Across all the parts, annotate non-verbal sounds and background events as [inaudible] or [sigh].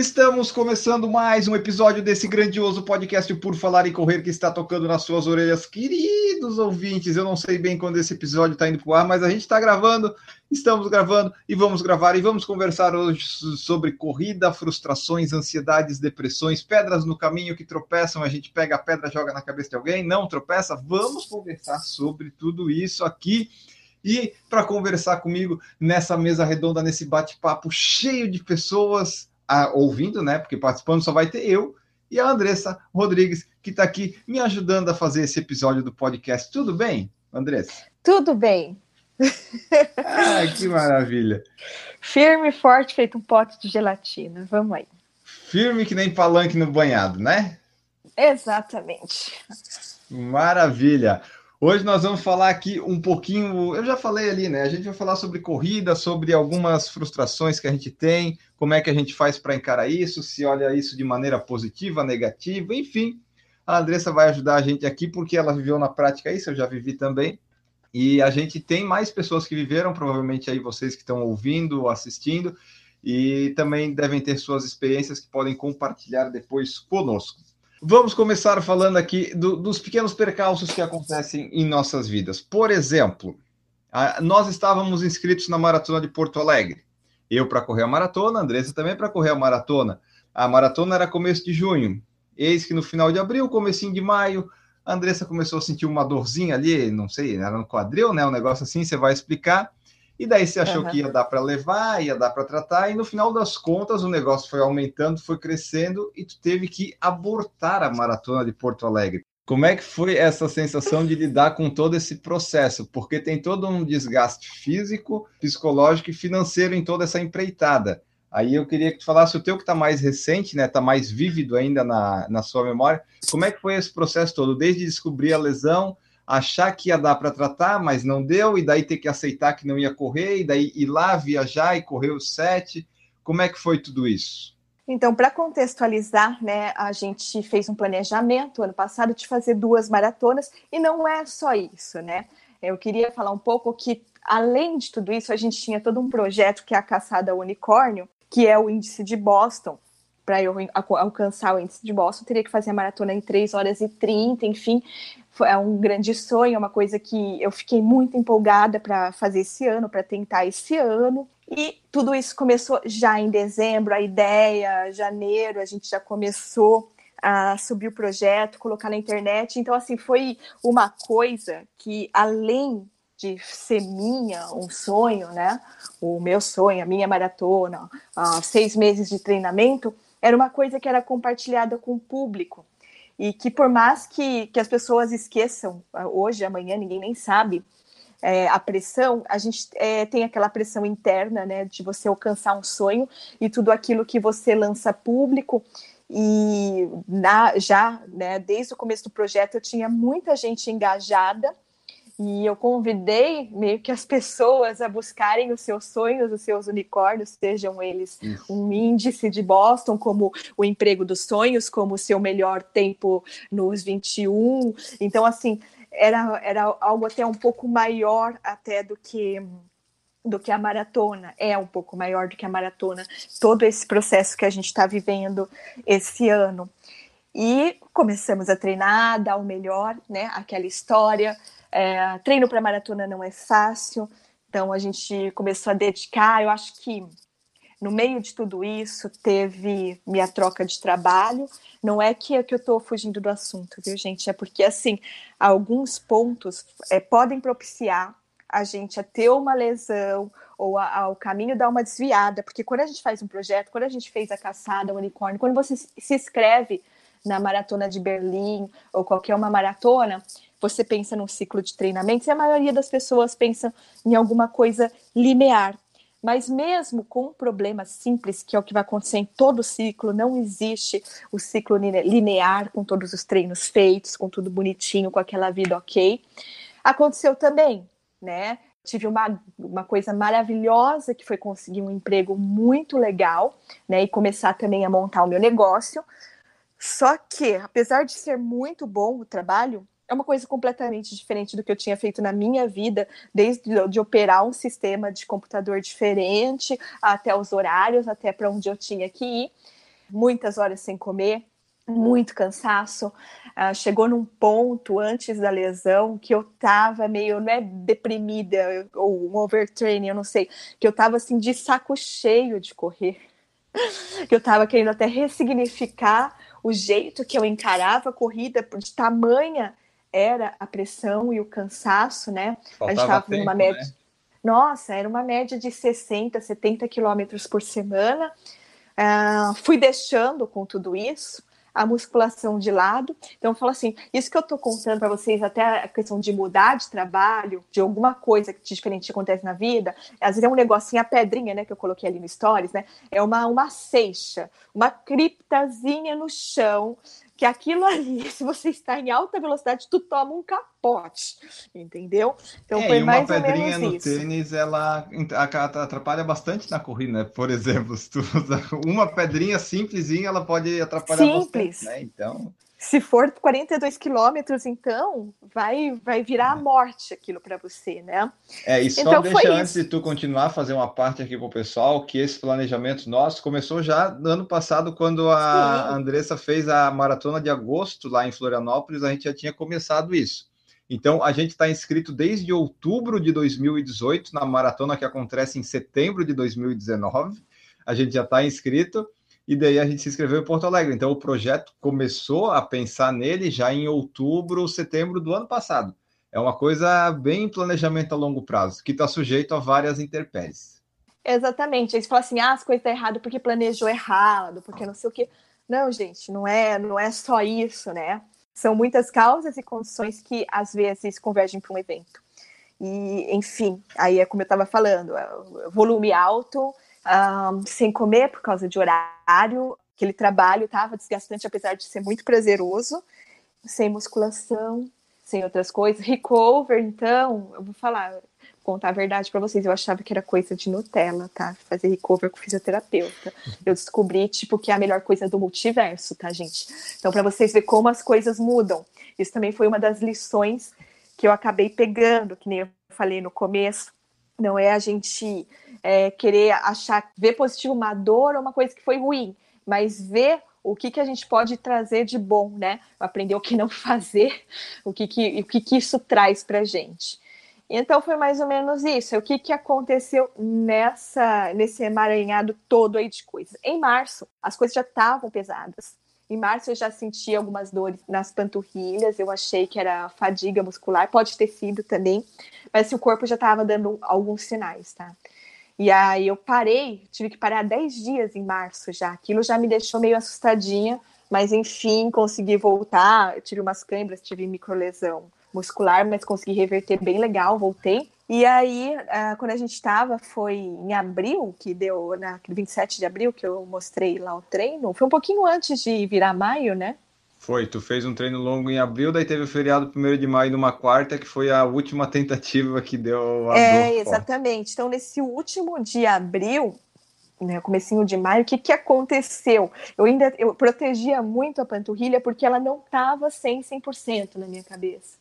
Estamos começando mais um episódio desse grandioso podcast Por Falar em Correr que está tocando nas suas orelhas, queridos ouvintes. Eu não sei bem quando esse episódio está indo para o ar, mas a gente está gravando, estamos gravando e vamos gravar e vamos conversar hoje sobre corrida, frustrações, ansiedades, depressões, pedras no caminho que tropeçam. A gente pega a pedra, joga na cabeça de alguém, não tropeça. Vamos conversar sobre tudo isso aqui. E para conversar comigo nessa mesa redonda, nesse bate-papo cheio de pessoas a, ouvindo, né? Porque participando só vai ter eu e a Andressa Rodrigues, que está aqui me ajudando a fazer esse episódio do podcast. Tudo bem, Andressa? Tudo bem. Ah, que maravilha. Firme e forte, feito um pote de gelatina. Vamos aí. Firme que nem palanque no banhado, né? Exatamente. Maravilha. Hoje nós vamos falar aqui um pouquinho. Eu já falei ali, né? A gente vai falar sobre corrida, sobre algumas frustrações que a gente tem, como é que a gente faz para encarar isso, se olha isso de maneira positiva, negativa, enfim. A Andressa vai ajudar a gente aqui porque ela viveu na prática isso, eu já vivi também. E a gente tem mais pessoas que viveram, provavelmente aí vocês que estão ouvindo, assistindo, e também devem ter suas experiências que podem compartilhar depois conosco. Vamos começar falando aqui do, dos pequenos percalços que acontecem em nossas vidas. Por exemplo, a, nós estávamos inscritos na maratona de Porto Alegre. Eu para correr a maratona, a Andressa também para correr a maratona. A maratona era começo de junho. Eis que no final de abril, comecinho de maio, a Andressa começou a sentir uma dorzinha ali, não sei, era no quadril, né? Um negócio assim, você vai explicar. E daí você achou uhum. que ia dar para levar, ia dar para tratar, e no final das contas o negócio foi aumentando, foi crescendo, e tu teve que abortar a maratona de Porto Alegre. Como é que foi essa sensação de lidar com todo esse processo? Porque tem todo um desgaste físico, psicológico e financeiro em toda essa empreitada. Aí eu queria que tu falasse o teu que está mais recente, né? Está mais vívido ainda na, na sua memória. Como é que foi esse processo todo? Desde descobrir a lesão, achar que ia dar para tratar, mas não deu, e daí ter que aceitar que não ia correr, e daí ir lá viajar e correr os sete. Como é que foi tudo isso? Então, para contextualizar, né, a gente fez um planejamento ano passado de fazer duas maratonas, e não é só isso, né? Eu queria falar um pouco que, além de tudo isso, a gente tinha todo um projeto que é a Caçada Unicórnio, que é o índice de Boston. Para eu alcançar o índice de Boston, teria que fazer a maratona em 3 horas e 30, enfim é um grande sonho, é uma coisa que eu fiquei muito empolgada para fazer esse ano, para tentar esse ano. E tudo isso começou já em dezembro, a ideia, janeiro, a gente já começou a subir o projeto, colocar na internet. Então, assim, foi uma coisa que, além de ser minha, um sonho, né? O meu sonho, a minha maratona, uh, seis meses de treinamento, era uma coisa que era compartilhada com o público e que por mais que, que as pessoas esqueçam, ah, hoje, amanhã, ninguém nem sabe, é, a pressão, a gente é, tem aquela pressão interna, né, de você alcançar um sonho e tudo aquilo que você lança público. E na, já, né, desde o começo do projeto, eu tinha muita gente engajada e eu convidei meio que as pessoas a buscarem os seus sonhos, os seus unicórnios, sejam eles Isso. um índice de Boston, como o emprego dos sonhos, como o seu melhor tempo nos 21. Então, assim, era, era algo até um pouco maior até do que do que a maratona, é um pouco maior do que a maratona, todo esse processo que a gente está vivendo esse ano. E começamos a treinar, dar o melhor, né? Aquela história é, treino para maratona não é fácil, então a gente começou a dedicar. Eu acho que no meio de tudo isso teve minha troca de trabalho. Não é que, é eu estou fugindo do assunto, viu, gente? É porque assim alguns pontos é, podem propiciar a gente a ter uma lesão ou ao caminho dar uma desviada, porque quando a gente faz um projeto, quando a gente fez a caçada, o unicórnio, quando você se inscreve na maratona de Berlim ou qualquer uma maratona, você pensa num ciclo de treinamentos e a maioria das pessoas pensa em alguma coisa linear. Mas mesmo com um problema simples, que é o que vai acontecer em todo o ciclo, não existe o ciclo linear com todos os treinos feitos, com tudo bonitinho, com aquela vida ok. Aconteceu também, né? tive uma, uma coisa maravilhosa que foi conseguir um emprego muito legal, né? E começar também a montar o meu negócio. Só que, apesar de ser muito bom o trabalho, é uma coisa completamente diferente do que eu tinha feito na minha vida, desde de operar um sistema de computador diferente, até os horários, até para onde eu tinha que ir, muitas horas sem comer, muito cansaço. Uh, chegou num ponto antes da lesão que eu tava meio, não é deprimida ou um overtraining, eu não sei, que eu tava assim de saco cheio de correr. [laughs] que eu tava querendo até ressignificar o jeito que eu encarava a corrida de tamanha era a pressão e o cansaço, né? Faltava a gente estava numa média. Né? Nossa, era uma média de 60, 70 quilômetros por semana. Uh, fui deixando com tudo isso a musculação de lado. Então, eu falo assim: isso que eu estou contando para vocês, até a questão de mudar de trabalho, de alguma coisa que diferente acontece na vida, às vezes é um negocinho, a pedrinha, né, que eu coloquei ali no Stories, né? É uma, uma seixa, uma criptazinha no chão que aquilo ali, [laughs] se você está em alta velocidade, tu toma um capote, entendeu? Então é, foi mais ou menos no isso. tênis, ela atrapalha bastante na corrida, né? Por exemplo, se tu usa [laughs] uma pedrinha simplesinha, ela pode atrapalhar Simples. bastante, né? Então se for 42 quilômetros, então vai vai virar a morte aquilo para você, né? É, e só então, deixa antes isso. de tu continuar fazer uma parte aqui com o pessoal, que esse planejamento nosso começou já no ano passado, quando a Sim. Andressa fez a maratona de agosto lá em Florianópolis, a gente já tinha começado isso. Então, a gente está inscrito desde outubro de 2018 na maratona que acontece em setembro de 2019. A gente já está inscrito e daí a gente se inscreveu em Porto Alegre. Então o projeto começou a pensar nele já em outubro, setembro do ano passado. É uma coisa bem planejamento a longo prazo, que está sujeito a várias intempéries. Exatamente. Eles falam assim: ah, as coisas estão tá erradas porque planejou errado, porque não sei o quê. Não, gente, não é, não é só isso, né? São muitas causas e condições que às vezes convergem para um evento. E, enfim, aí é como eu estava falando: é volume alto, um, sem comer por causa de horário. Aquele trabalho estava desgastante, apesar de ser muito prazeroso, sem musculação, sem outras coisas. Recover, então, eu vou falar, contar a verdade para vocês, eu achava que era coisa de Nutella, tá? Fazer recover com fisioterapeuta. Eu descobri, tipo, que é a melhor coisa do multiverso, tá, gente? Então, para vocês verem como as coisas mudam. Isso também foi uma das lições que eu acabei pegando, que nem eu falei no começo. Não é a gente é, querer achar, ver positivo uma dor ou uma coisa que foi ruim, mas ver o que, que a gente pode trazer de bom, né? Aprender o que não [laughs] fazer, o que, que, o que, que isso traz para gente. Então foi mais ou menos isso. O que, que aconteceu nessa nesse emaranhado todo aí de coisas? Em março, as coisas já estavam pesadas. Em março eu já senti algumas dores nas panturrilhas, eu achei que era fadiga muscular, pode ter sido também, mas o corpo já estava dando alguns sinais, tá? E aí eu parei, tive que parar 10 dias em março já. Aquilo já me deixou meio assustadinha, mas enfim, consegui voltar. Eu tive umas câimbras, tive microlesão muscular, mas consegui reverter bem legal, voltei. E aí, uh, quando a gente estava, foi em abril, que deu, na 27 de abril, que eu mostrei lá o treino. Foi um pouquinho antes de virar maio, né? Foi, tu fez um treino longo em abril, daí teve o feriado 1 de maio numa quarta, que foi a última tentativa que deu a É, exatamente. Então, nesse último de abril, né, comecinho de maio, o que, que aconteceu? Eu ainda eu protegia muito a panturrilha porque ela não estava 100, 100% na minha cabeça.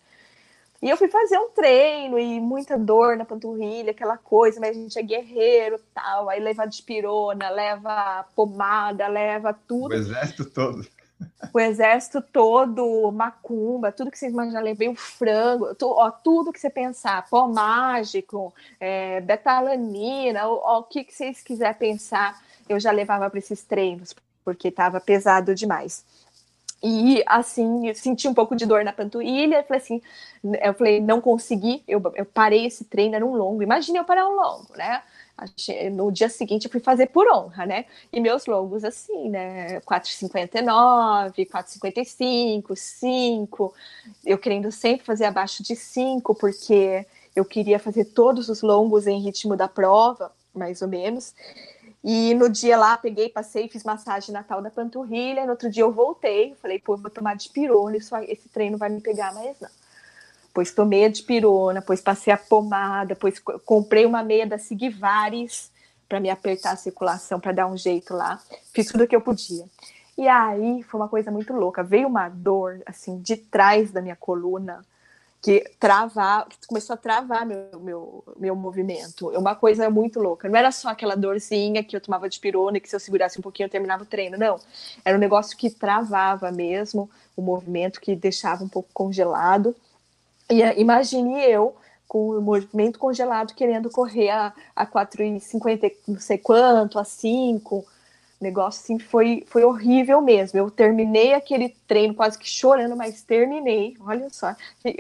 E eu fui fazer um treino e muita dor na panturrilha, aquela coisa, mas a gente é guerreiro tal. Aí leva despirona, leva pomada, leva tudo. O exército todo o exército todo, macumba, tudo que vocês imaginam, levei o frango, tu, ó, tudo que você pensar, pó mágico, é, betalanina, ó, ó, o que, que vocês quiserem pensar, eu já levava para esses treinos, porque estava pesado demais. E assim, eu senti um pouco de dor na panturrilha, falei assim, eu falei, não consegui, eu, eu parei esse treino, era um longo, imagina eu parar um longo, né? No dia seguinte eu fui fazer por honra, né? E meus longos assim, né? 4,59, 4,55, 5. Eu querendo sempre fazer abaixo de 5, porque eu queria fazer todos os longos em ritmo da prova, mais ou menos. E no dia lá, peguei, passei, fiz massagem natal da panturrilha. No outro dia eu voltei, falei, pô, vou tomar de pirona, esse treino vai me pegar, mas não. Depois tomei a dipirona, depois passei a pomada, depois comprei uma meia da Sigvares para me apertar a circulação, para dar um jeito lá. Fiz tudo o que eu podia. E aí foi uma coisa muito louca. Veio uma dor, assim, de trás da minha coluna, que travar, começou a travar meu, meu, meu movimento. É uma coisa muito louca. Não era só aquela dorzinha que eu tomava de pirona e que se eu segurasse um pouquinho eu terminava o treino. Não. Era um negócio que travava mesmo o movimento, que deixava um pouco congelado. E eh, imagine eu com o movimento congelado querendo correr a, a 4,50 não sei quanto, a 5 negócio assim foi, foi horrível mesmo. Eu terminei aquele treino quase que chorando, mas terminei. Olha só.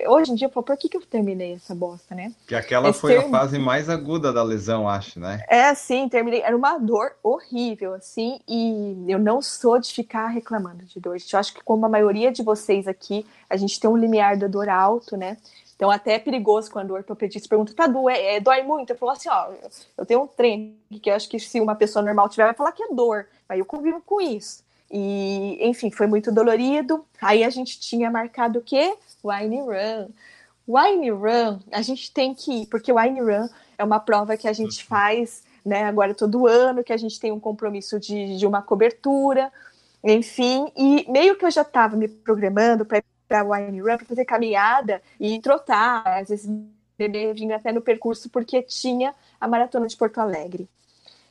Hoje em dia eu falo, por que, que eu terminei essa bosta, né? Que aquela Esse foi term... a fase mais aguda da lesão, acho, né? É, sim, terminei. Era uma dor horrível, assim, e eu não sou de ficar reclamando de dor. Eu acho que, como a maioria de vocês aqui, a gente tem um limiar da dor alto, né? Então, até é perigoso quando o ortopedista pergunta, tá, doer, é, dói muito? Eu falo assim, ó, eu tenho um treino que eu acho que se uma pessoa normal tiver, vai falar que é dor. Aí eu convivo com isso. E, enfim, foi muito dolorido. Aí a gente tinha marcado o quê? Wine Run. Wine Run, a gente tem que ir, porque o Wine Run é uma prova que a gente uhum. faz, né, agora todo ano, que a gente tem um compromisso de, de uma cobertura, enfim, e meio que eu já estava me programando para para wine run, para fazer caminhada e trotar. Às vezes bebê vinha até no percurso porque tinha a maratona de Porto Alegre.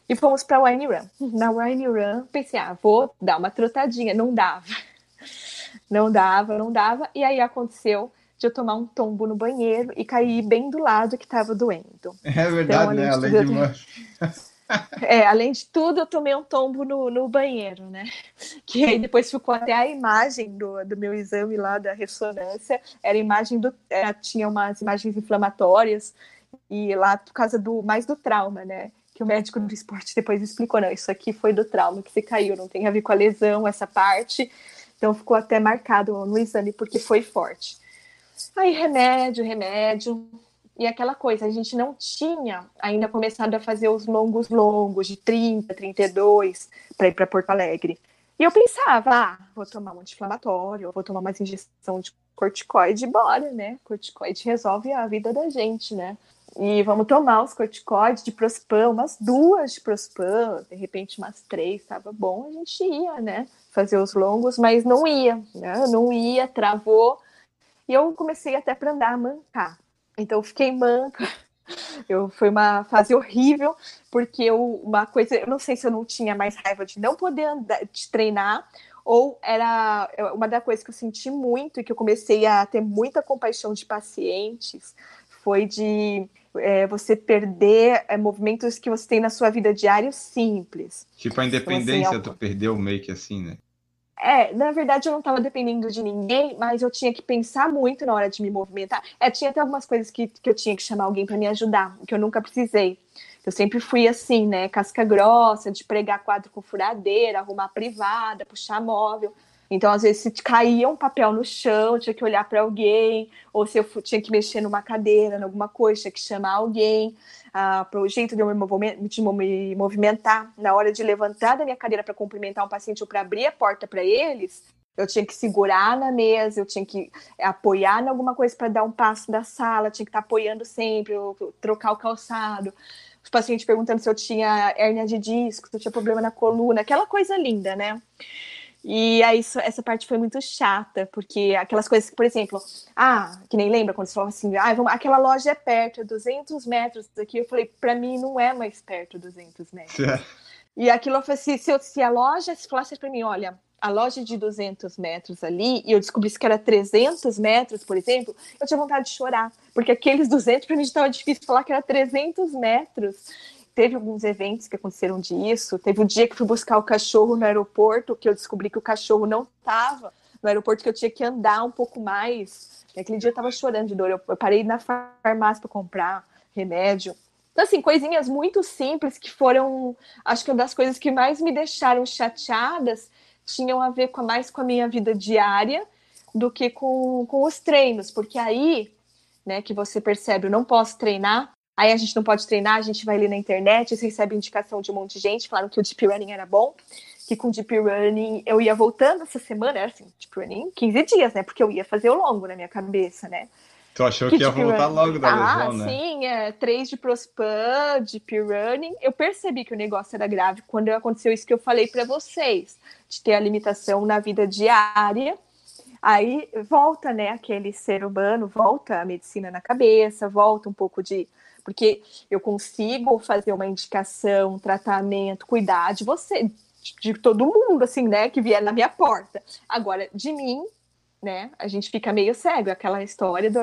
E fomos para Wine Run. Na Wine Run, pensei, ah, vou dar uma trotadinha. Não dava. [laughs] Não dava, não dava. E aí aconteceu de eu tomar um tombo no banheiro e cair bem do lado que estava doendo. É verdade, então, né? Além de, [laughs] É, além de tudo, eu tomei um tombo no, no banheiro, né? Que aí depois ficou até a imagem do, do meu exame lá da ressonância. Era imagem do. Era, tinha umas imagens inflamatórias, e lá por causa do mais do trauma, né? Que o médico do esporte depois explicou: não, isso aqui foi do trauma que você caiu, não tem a ver com a lesão, essa parte. Então ficou até marcado no exame porque foi forte. Aí remédio, remédio, e aquela coisa, a gente não tinha ainda começado a fazer os longos longos, de 30, 32, para ir para Porto Alegre. E eu pensava, ah, vou tomar um anti-inflamatório, vou tomar mais injeção de corticoide, bora, né? Corticoide resolve a vida da gente, né? E vamos tomar os corticoides de Prospan, umas duas de Prospan, de repente umas três, estava bom, a gente ia, né? Fazer os longos, mas não ia, né? Não ia, travou. E eu comecei até para andar a mancar. Então eu fiquei manca. Eu, foi uma fase horrível, porque eu, uma coisa, eu não sei se eu não tinha mais raiva de não poder andar, de treinar, ou era uma das coisas que eu senti muito e que eu comecei a ter muita compaixão de pacientes foi de é, você perder é, movimentos que você tem na sua vida diária simples. Tipo a independência, então, assim, tu perdeu meio que assim, né? É, na verdade eu não estava dependendo de ninguém, mas eu tinha que pensar muito na hora de me movimentar. É, tinha até algumas coisas que, que eu tinha que chamar alguém para me ajudar, que eu nunca precisei. Eu sempre fui assim, né? Casca grossa, de pregar quadro com furadeira, arrumar privada, puxar móvel. Então, às vezes, se caía um papel no chão, tinha que olhar para alguém, ou se eu tinha que mexer numa cadeira, em alguma coisa, tinha que chamar alguém ah, para o jeito de eu me movimentar. Na hora de levantar da minha cadeira para cumprimentar um paciente ou para abrir a porta para eles, eu tinha que segurar na mesa, eu tinha que apoiar em alguma coisa para dar um passo da sala, tinha que estar tá apoiando sempre, trocar o calçado. Os pacientes perguntando se eu tinha hérnia de disco, se eu tinha problema na coluna, aquela coisa linda, né? E aí essa parte foi muito chata, porque aquelas coisas que, por exemplo, ah, que nem lembra quando você falava assim, ah, vamos, aquela loja é perto, é 200 metros daqui. Eu falei, para mim não é mais perto 200 metros. É. E aquilo eu falei assim, se, eu, se a loja se falasse para mim, olha, a loja de 200 metros ali, e eu descobrisse que era 300 metros, por exemplo, eu tinha vontade de chorar, porque aqueles 200 para mim estava difícil falar que era 300 metros teve alguns eventos que aconteceram disso. Teve o um dia que fui buscar o cachorro no aeroporto, que eu descobri que o cachorro não estava no aeroporto, que eu tinha que andar um pouco mais. Aquele dia eu estava chorando de dor. Eu, eu parei na farmácia para comprar remédio. Então, assim, coisinhas muito simples que foram, acho que uma das coisas que mais me deixaram chateadas tinham a ver com, mais com a minha vida diária do que com, com os treinos, porque aí, né, que você percebe, eu não posso treinar, Aí a gente não pode treinar, a gente vai ali na internet, você recebe indicação de um monte de gente falando que o Deep Running era bom, que com Deep Running eu ia voltando essa semana, era assim, Deep Running 15 dias, né? Porque eu ia fazer o longo na minha cabeça, né? Tu achou que, que ia voltar running. logo da ah, lesão, né? Sim, é, três de Prospan, de Peer Running. Eu percebi que o negócio era grave quando aconteceu isso que eu falei para vocês, de ter a limitação na vida diária. Aí volta, né, aquele ser humano, volta a medicina na cabeça, volta um pouco de. Porque eu consigo fazer uma indicação, um tratamento, cuidar de você, de todo mundo, assim, né, que vier na minha porta. Agora, de mim, né? A gente fica meio cego, aquela história do,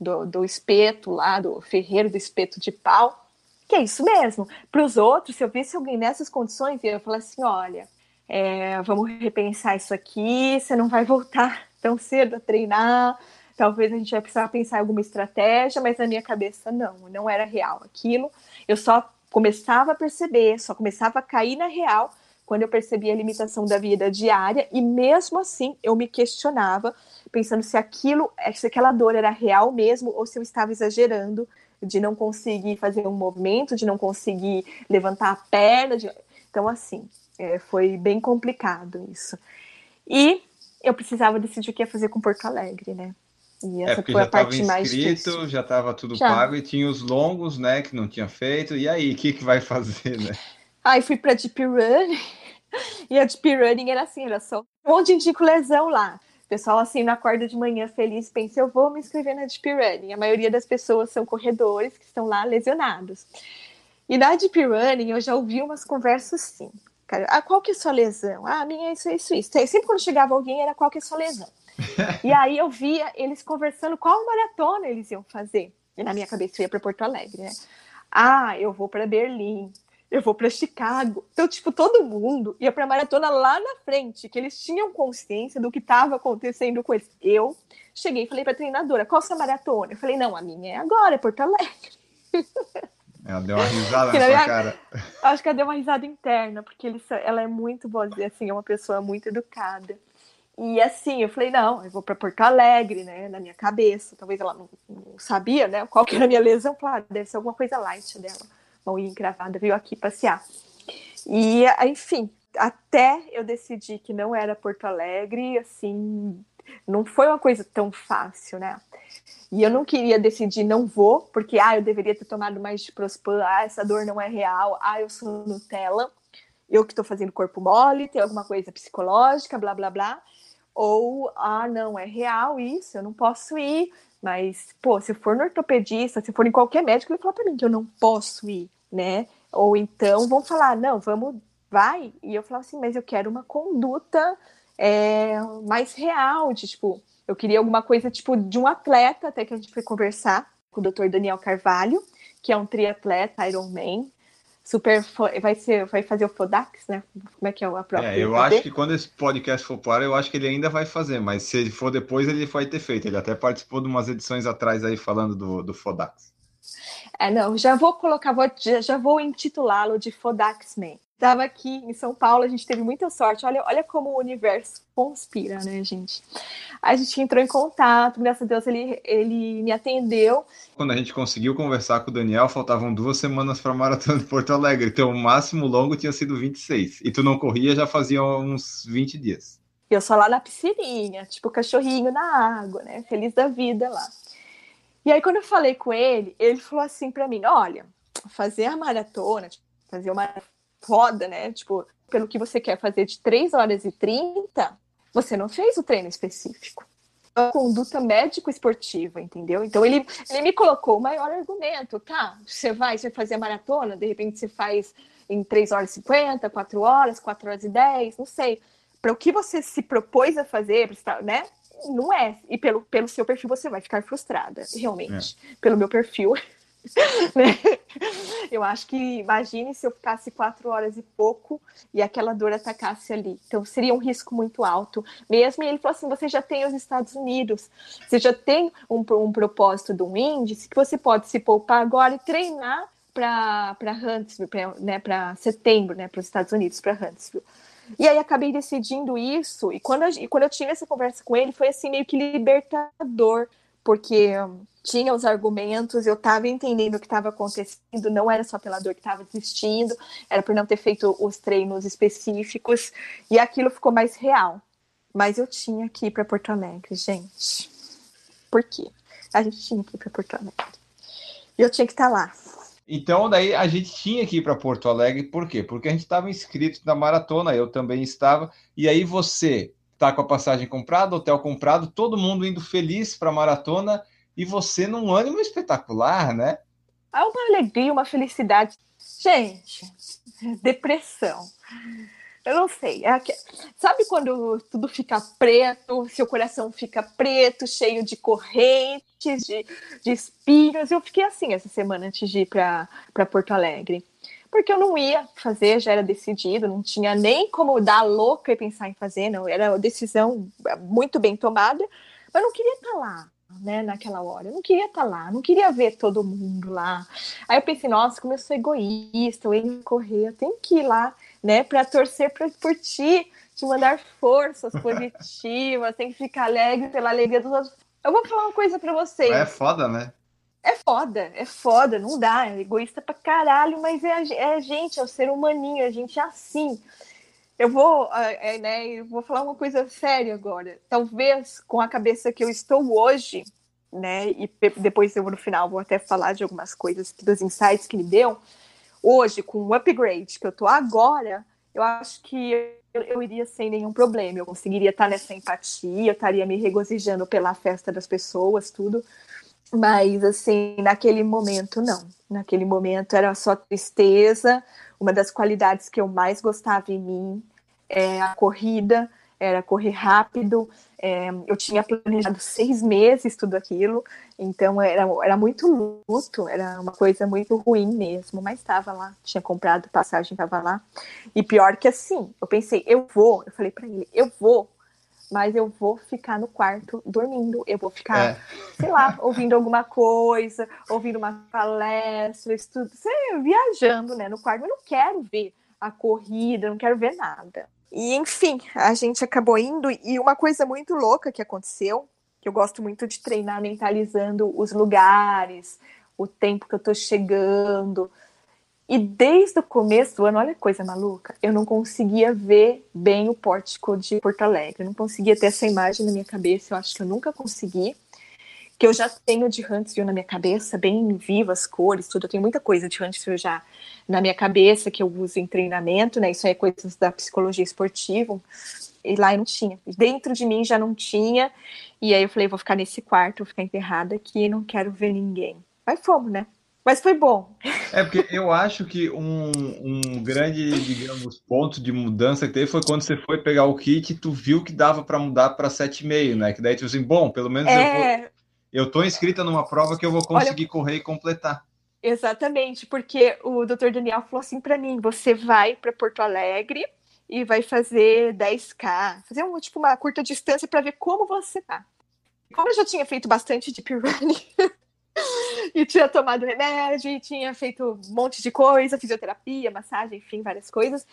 do, do espeto lá, do ferreiro do espeto de pau, que é isso mesmo. Para os outros, se eu visse alguém nessas condições, eu ia falar assim: olha, é, vamos repensar isso aqui, você não vai voltar tão cedo a treinar, talvez a gente vai precisar pensar em alguma estratégia, mas na minha cabeça não, não era real aquilo. Eu só começava a perceber, só começava a cair na real quando eu percebi a limitação da vida diária, e mesmo assim eu me questionava, pensando se aquilo, se aquela dor era real mesmo, ou se eu estava exagerando de não conseguir fazer um movimento, de não conseguir levantar a perna. De... Então, assim, é, foi bem complicado isso. E eu precisava decidir o que ia fazer com Porto Alegre, né? E essa é porque foi já a parte mais inscrito, já estava tudo já. pago e tinha os longos, né, que não tinha feito. E aí, o que, que vai fazer, né? [laughs] Aí fui para Deep Run e a Deep Running era assim, era só um monte de indico lesão lá. O pessoal assim na corda de manhã feliz pensa, eu vou me inscrever na Deep Running. A maioria das pessoas são corredores que estão lá lesionados. E na Deep Running eu já ouvi umas conversas assim. Cara, ah, qual que é a sua lesão? Ah, minha é isso, isso, isso. Sempre quando chegava alguém era qual que é a sua lesão. [laughs] e aí eu via eles conversando qual maratona eles iam fazer. E na minha cabeça eu ia para Porto Alegre, né? Ah, eu vou para Berlim eu vou para Chicago. Então, tipo, todo mundo ia para maratona lá na frente, que eles tinham consciência do que estava acontecendo com eles. Eu cheguei e falei para a treinadora: qual sua maratona? Eu falei: não, a minha é agora, é Porto Alegre. [laughs] Ela deu uma risada [laughs] na sua cara. Acho que ela deu uma risada interna, porque ele, ela é muito boa, assim, é uma pessoa muito educada. E assim, eu falei, não, eu vou para Porto Alegre, né, na minha cabeça. Talvez ela não, não sabia, né, qual que era a minha lesão. Claro, deve ser alguma coisa light dela unha encravada, veio aqui passear. E, enfim, até eu decidi que não era Porto Alegre, assim, não foi uma coisa tão fácil, né? E eu não queria decidir não vou, porque ah, eu deveria ter tomado mais de Prospan, ah, essa dor não é real, ah, eu sou Nutella, eu que estou fazendo corpo mole, tem alguma coisa psicológica, blá blá blá. Ou, ah, não, é real isso, eu não posso ir, mas, pô, se for no ortopedista, se for em qualquer médico, ele fala para mim que eu não posso ir, né? Ou então vão falar, não, vamos, vai. E eu falava assim, mas eu quero uma conduta é, mais real, de, tipo, eu queria alguma coisa, tipo, de um atleta, até que a gente foi conversar com o Dr. Daniel Carvalho, que é um triatleta Ironman, super vai ser vai fazer o Fodax, né? Como é que é a própria? É, eu acho que quando esse podcast for para, eu acho que ele ainda vai fazer, mas se ele for depois ele vai ter feito. Ele até participou de umas edições atrás aí falando do, do Fodax. É, não, já vou colocar, vou, já vou intitulá-lo de Fodax Man estava aqui em São Paulo, a gente teve muita sorte. Olha, olha como o universo conspira, né, gente? A gente entrou em contato, graças a Deus ele, ele me atendeu. Quando a gente conseguiu conversar com o Daniel, faltavam duas semanas para a maratona de Porto Alegre. Então o máximo longo tinha sido 26. E tu não corria já fazia uns 20 dias. Eu só lá na piscininha, tipo cachorrinho na água, né? Feliz da vida lá. E aí, quando eu falei com ele, ele falou assim para mim: olha, fazer a maratona, tipo, fazer uma foda, né? Tipo, pelo que você quer fazer de 3 horas e 30, você não fez o treino específico. É a conduta médico-esportiva, entendeu? Então ele, ele me colocou o maior argumento, tá? Você vai, você vai fazer a maratona, de repente você faz em 3 horas e 50, 4 horas, 4 horas e 10, não sei. Para o que você se propôs a fazer, né? Não é. E pelo, pelo seu perfil você vai ficar frustrada, realmente. É. Pelo meu perfil? [laughs] Eu acho que imagine se eu ficasse quatro horas e pouco e aquela dor atacasse ali. Então seria um risco muito alto. Mesmo ele falou assim: você já tem os Estados Unidos, você já tem um, um propósito de um índice que você pode se poupar agora e treinar para Huntsville, né, para setembro, né, para os Estados Unidos, para Huntsville. E aí acabei decidindo isso, e quando, e quando eu tive essa conversa com ele, foi assim meio que libertador, porque tinha os argumentos, eu estava entendendo o que estava acontecendo, não era só pela dor que estava desistindo, era por não ter feito os treinos específicos, e aquilo ficou mais real. Mas eu tinha que ir para Porto Alegre, gente. Por quê? A gente tinha que ir para Porto Alegre. E eu tinha que estar tá lá. Então, daí a gente tinha que ir para Porto Alegre, por quê? Porque a gente estava inscrito na maratona, eu também estava, e aí você tá com a passagem comprada, hotel comprado, todo mundo indo feliz para a maratona e você num ânimo espetacular, né? Há uma alegria, uma felicidade. Gente, [laughs] depressão. Eu não sei. É. Sabe quando tudo fica preto, seu coração fica preto, cheio de correntes, de, de espinhos? Eu fiquei assim essa semana antes de ir para Porto Alegre. Porque eu não ia fazer, já era decidido, não tinha nem como dar louca e pensar em fazer, não. Era uma decisão muito bem tomada, mas não queria estar lá né, naquela hora. Eu não queria estar lá, não queria ver todo mundo lá. Aí eu pensei, nossa, como eu sou egoísta, eu ia correr, eu tenho que ir lá, né, para torcer pra, por ti, te mandar forças [laughs] positivas, tem que ficar alegre pela alegria dos outros. Eu vou falar uma coisa para vocês. É foda, né? É foda, é foda, não dá, é egoísta pra caralho, mas é a, é a gente, é o ser humaninho, a gente é assim. Eu vou, é, né, eu vou falar uma coisa séria agora. Talvez com a cabeça que eu estou hoje, né, e depois eu no final vou até falar de algumas coisas dos insights que me deu. Hoje, com o upgrade que eu tô agora, eu acho que eu, eu iria sem nenhum problema. Eu conseguiria estar nessa empatia, eu estaria me regozijando pela festa das pessoas, tudo. Mas, assim, naquele momento, não. Naquele momento era só tristeza. Uma das qualidades que eu mais gostava em mim é, a corrida, era correr rápido. É, eu tinha planejado seis meses tudo aquilo, então era, era muito luto, era uma coisa muito ruim mesmo, mas estava lá, tinha comprado passagem, estava lá. E pior que assim, eu pensei, eu vou, eu falei para ele, eu vou, mas eu vou ficar no quarto dormindo, eu vou ficar, é. sei lá, [laughs] ouvindo alguma coisa, ouvindo uma palestra, estudo, sei, viajando, né, no quarto, eu não quero ver a corrida, não quero ver nada. E enfim, a gente acabou indo e uma coisa muito louca que aconteceu, que eu gosto muito de treinar mentalizando os lugares, o tempo que eu tô chegando. E desde o começo do ano, olha que coisa maluca, eu não conseguia ver bem o pórtico de Porto Alegre, eu não conseguia ter essa imagem na minha cabeça, eu acho que eu nunca consegui que eu já tenho de Huntsville na minha cabeça, bem viva as cores, tudo. Eu tenho muita coisa de Huntsville já na minha cabeça que eu uso em treinamento, né? Isso é coisas da psicologia esportiva. E lá eu não tinha. Dentro de mim já não tinha. E aí eu falei, vou ficar nesse quarto, vou ficar enterrada aqui, não quero ver ninguém. Mas fomos, né? Mas foi bom. É porque eu acho que um, um grande, digamos, ponto de mudança que teve foi quando você foi pegar o kit e tu viu que dava para mudar para 7,5, né? Que daí tu assim, bom, pelo menos é... eu vou eu estou inscrita numa prova que eu vou conseguir Olha, correr e completar. Exatamente, porque o Dr. Daniel falou assim para mim: você vai para Porto Alegre e vai fazer 10K, fazer um, tipo, uma curta distância para ver como você tá. Como eu já tinha feito bastante deep running, [laughs] e tinha tomado remédio, e tinha feito um monte de coisa, fisioterapia, massagem, enfim, várias coisas.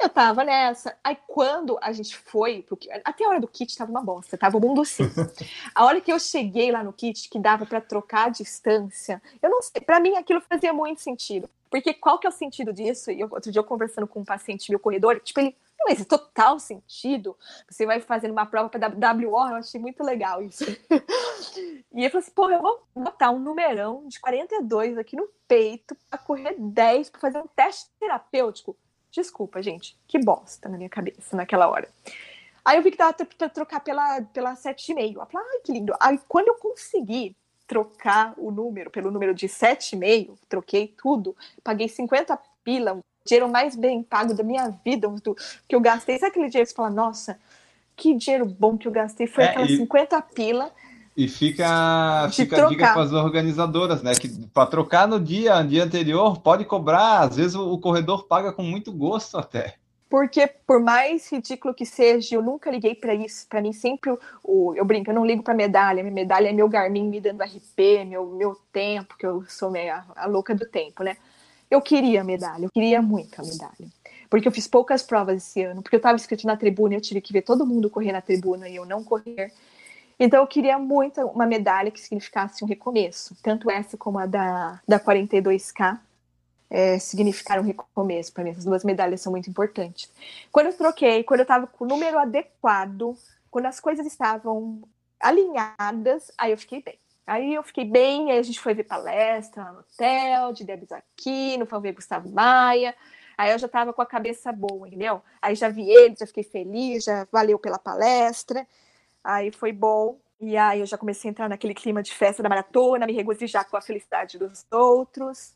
Eu tava nessa. Aí quando a gente foi, porque até a hora do kit tava uma bosta, tava o mundo sim. [laughs] A hora que eu cheguei lá no kit, que dava para trocar a distância, eu não sei, para mim aquilo fazia muito sentido. Porque qual que é o sentido disso? E outro dia eu conversando com um paciente meu corredor, tipo, ele mas total sentido. Você vai fazendo uma prova para WO, eu achei muito legal isso. [laughs] e eu falei assim, pô, eu vou botar um numerão de 42 aqui no peito para correr 10, para fazer um teste terapêutico. Desculpa, gente, que bosta na minha cabeça naquela hora. Aí eu vi que dava para trocar pela, pela 7,5. Eu falei, ai, que lindo. Aí quando eu consegui trocar o número pelo número de 7,5, troquei tudo, paguei 50 pila, dinheiro mais bem pago da minha vida, do, que eu gastei. Sabe aquele dinheiro que você fala, nossa, que dinheiro bom que eu gastei? Foi é, aquelas e, 50 pila. E fica, fica a dica para as organizadoras, né? Que para trocar no dia, no dia anterior, pode cobrar. Às vezes o, o corredor paga com muito gosto até porque por mais ridículo que seja, eu nunca liguei para isso. Para mim sempre o, o, eu brinco, eu não ligo para medalha. Minha medalha é meu Garmin me dando RP, meu meu tempo, que eu sou meio a louca do tempo, né? Eu queria medalha, eu queria muito a medalha. Porque eu fiz poucas provas esse ano, porque eu estava inscrito na tribuna eu tive que ver todo mundo correr na tribuna e eu não correr. Então eu queria muito uma medalha que significasse um recomeço. Tanto essa como a da, da 42K é, significaram um recomeço para mim. Essas duas medalhas são muito importantes. Quando eu troquei, quando eu estava com o número adequado, quando as coisas estavam alinhadas, aí eu fiquei bem. Aí eu fiquei bem, aí a gente foi ver palestra no hotel, de Debs Aquino, foi ver Gustavo Maia. Aí eu já estava com a cabeça boa, entendeu? Aí já vi ele, já fiquei feliz, já valeu pela palestra. Aí foi bom. E aí eu já comecei a entrar naquele clima de festa da maratona, me regozijar com a felicidade dos outros.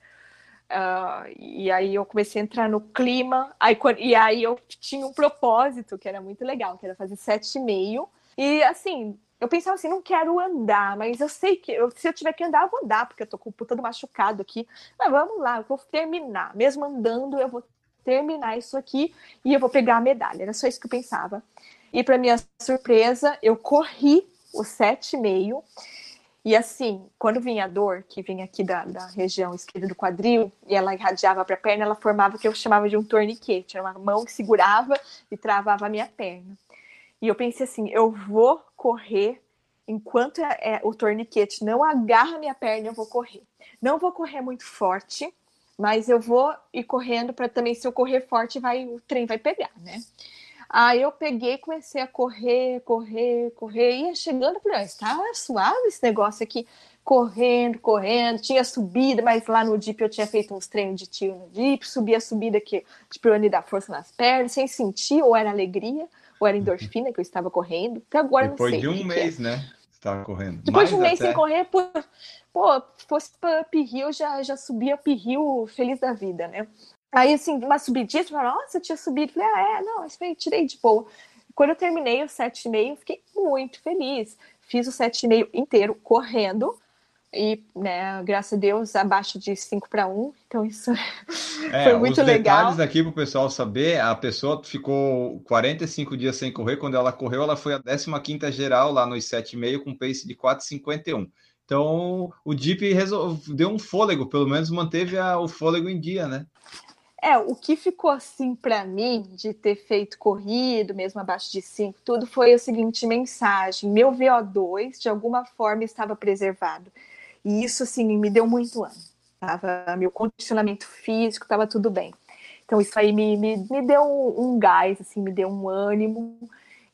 Uh, e aí eu comecei a entrar no clima. Aí, e aí eu tinha um propósito que era muito legal, que era fazer sete e meio. E assim, eu pensava assim, não quero andar, mas eu sei que eu, se eu tiver que andar, eu vou andar, porque eu tô com todo machucado aqui. Mas vamos lá, eu vou terminar. Mesmo andando, eu vou terminar isso aqui e eu vou pegar a medalha. Era só isso que eu pensava. E para minha surpresa, eu corri o sete e meio. E assim, quando vinha a dor, que vinha aqui da, da região esquerda do quadril, e ela irradiava para a perna, ela formava o que eu chamava de um torniquete. Era uma mão que segurava e travava a minha perna. E eu pensei assim, eu vou correr enquanto é, é, o torniquete não agarra minha perna, eu vou correr. Não vou correr muito forte, mas eu vou ir correndo para também, se eu correr forte, vai o trem vai pegar, né? Aí eu peguei, comecei a correr, correr, correr, ia chegando, falei, ah, está suave esse negócio aqui, correndo, correndo, tinha subida, mas lá no Jeep eu tinha feito uns treinos de tiro no Jeep, subia a subida que de para dar força nas pernas, sem sentir, ou era alegria, ou era endorfina que eu estava correndo, até agora Depois não sei. Depois de um mês, é. né? Estava correndo. Depois Mais de um mês até... sem correr, pô, pô fosse para Uphill, já, já subia Uphill feliz da vida, né? Aí, assim, uma subidinha, fala, nossa, eu tinha subido. Falei, ah, é, não, isso aí, tirei de boa. Quando eu terminei o 7,5, fiquei muito feliz. Fiz o 7,5 inteiro correndo. E, né, graças a Deus, abaixo de 5 para 1. Então, isso [laughs] é, foi muito os legal. detalhes aqui para o pessoal saber: a pessoa ficou 45 dias sem correr. Quando ela correu, ela foi a 15 geral lá nos 7,5 com pace de 4,51. Então, o Jeep deu um fôlego, pelo menos manteve a, o fôlego em dia, né? É, o que ficou assim para mim de ter feito corrido, mesmo abaixo de 5, tudo foi a seguinte mensagem: meu VO2 de alguma forma estava preservado. E isso assim me deu muito ânimo. Tava, meu condicionamento físico estava tudo bem. Então isso aí me, me, me deu um, gás, assim, me deu um ânimo.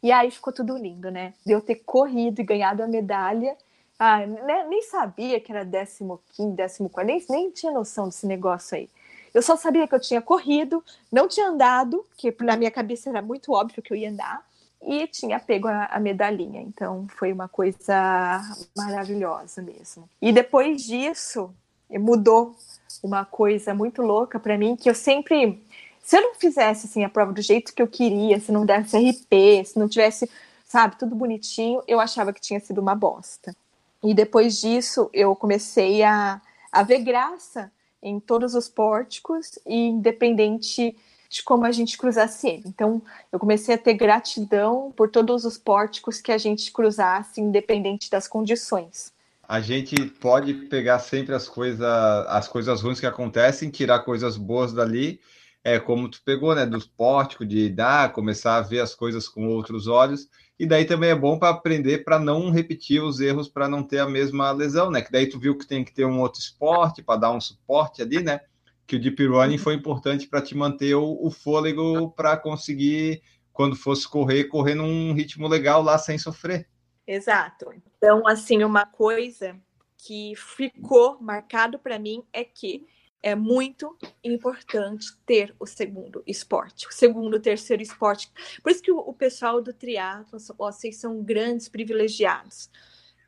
E aí ficou tudo lindo, né? De eu ter corrido e ganhado a medalha. Ah, né, nem sabia que era 15, 14, nem, nem tinha noção desse negócio aí. Eu só sabia que eu tinha corrido, não tinha andado, que na minha cabeça era muito óbvio que eu ia andar, e tinha pego a, a medalhinha. Então foi uma coisa maravilhosa mesmo. E depois disso, mudou uma coisa muito louca para mim, que eu sempre. Se eu não fizesse assim, a prova do jeito que eu queria, se não desse RP, se não tivesse, sabe, tudo bonitinho, eu achava que tinha sido uma bosta. E depois disso, eu comecei a, a ver graça em todos os pórticos e independente de como a gente cruzasse ele. Então, eu comecei a ter gratidão por todos os pórticos que a gente cruzasse, independente das condições. A gente pode pegar sempre as coisas, as coisas ruins que acontecem, tirar coisas boas dali, é como tu pegou, né, dos pórticos, de dar, começar a ver as coisas com outros olhos e daí também é bom para aprender para não repetir os erros, para não ter a mesma lesão, né? Que daí tu viu que tem que ter um outro esporte para dar um suporte ali, né? Que o deep running foi importante para te manter o, o fôlego para conseguir, quando fosse correr, correr num ritmo legal lá sem sofrer. Exato. Então, assim, uma coisa que ficou marcado para mim é que é muito importante ter o segundo esporte, o segundo, terceiro esporte. Por isso que o, o pessoal do triatlo, vocês são grandes privilegiados.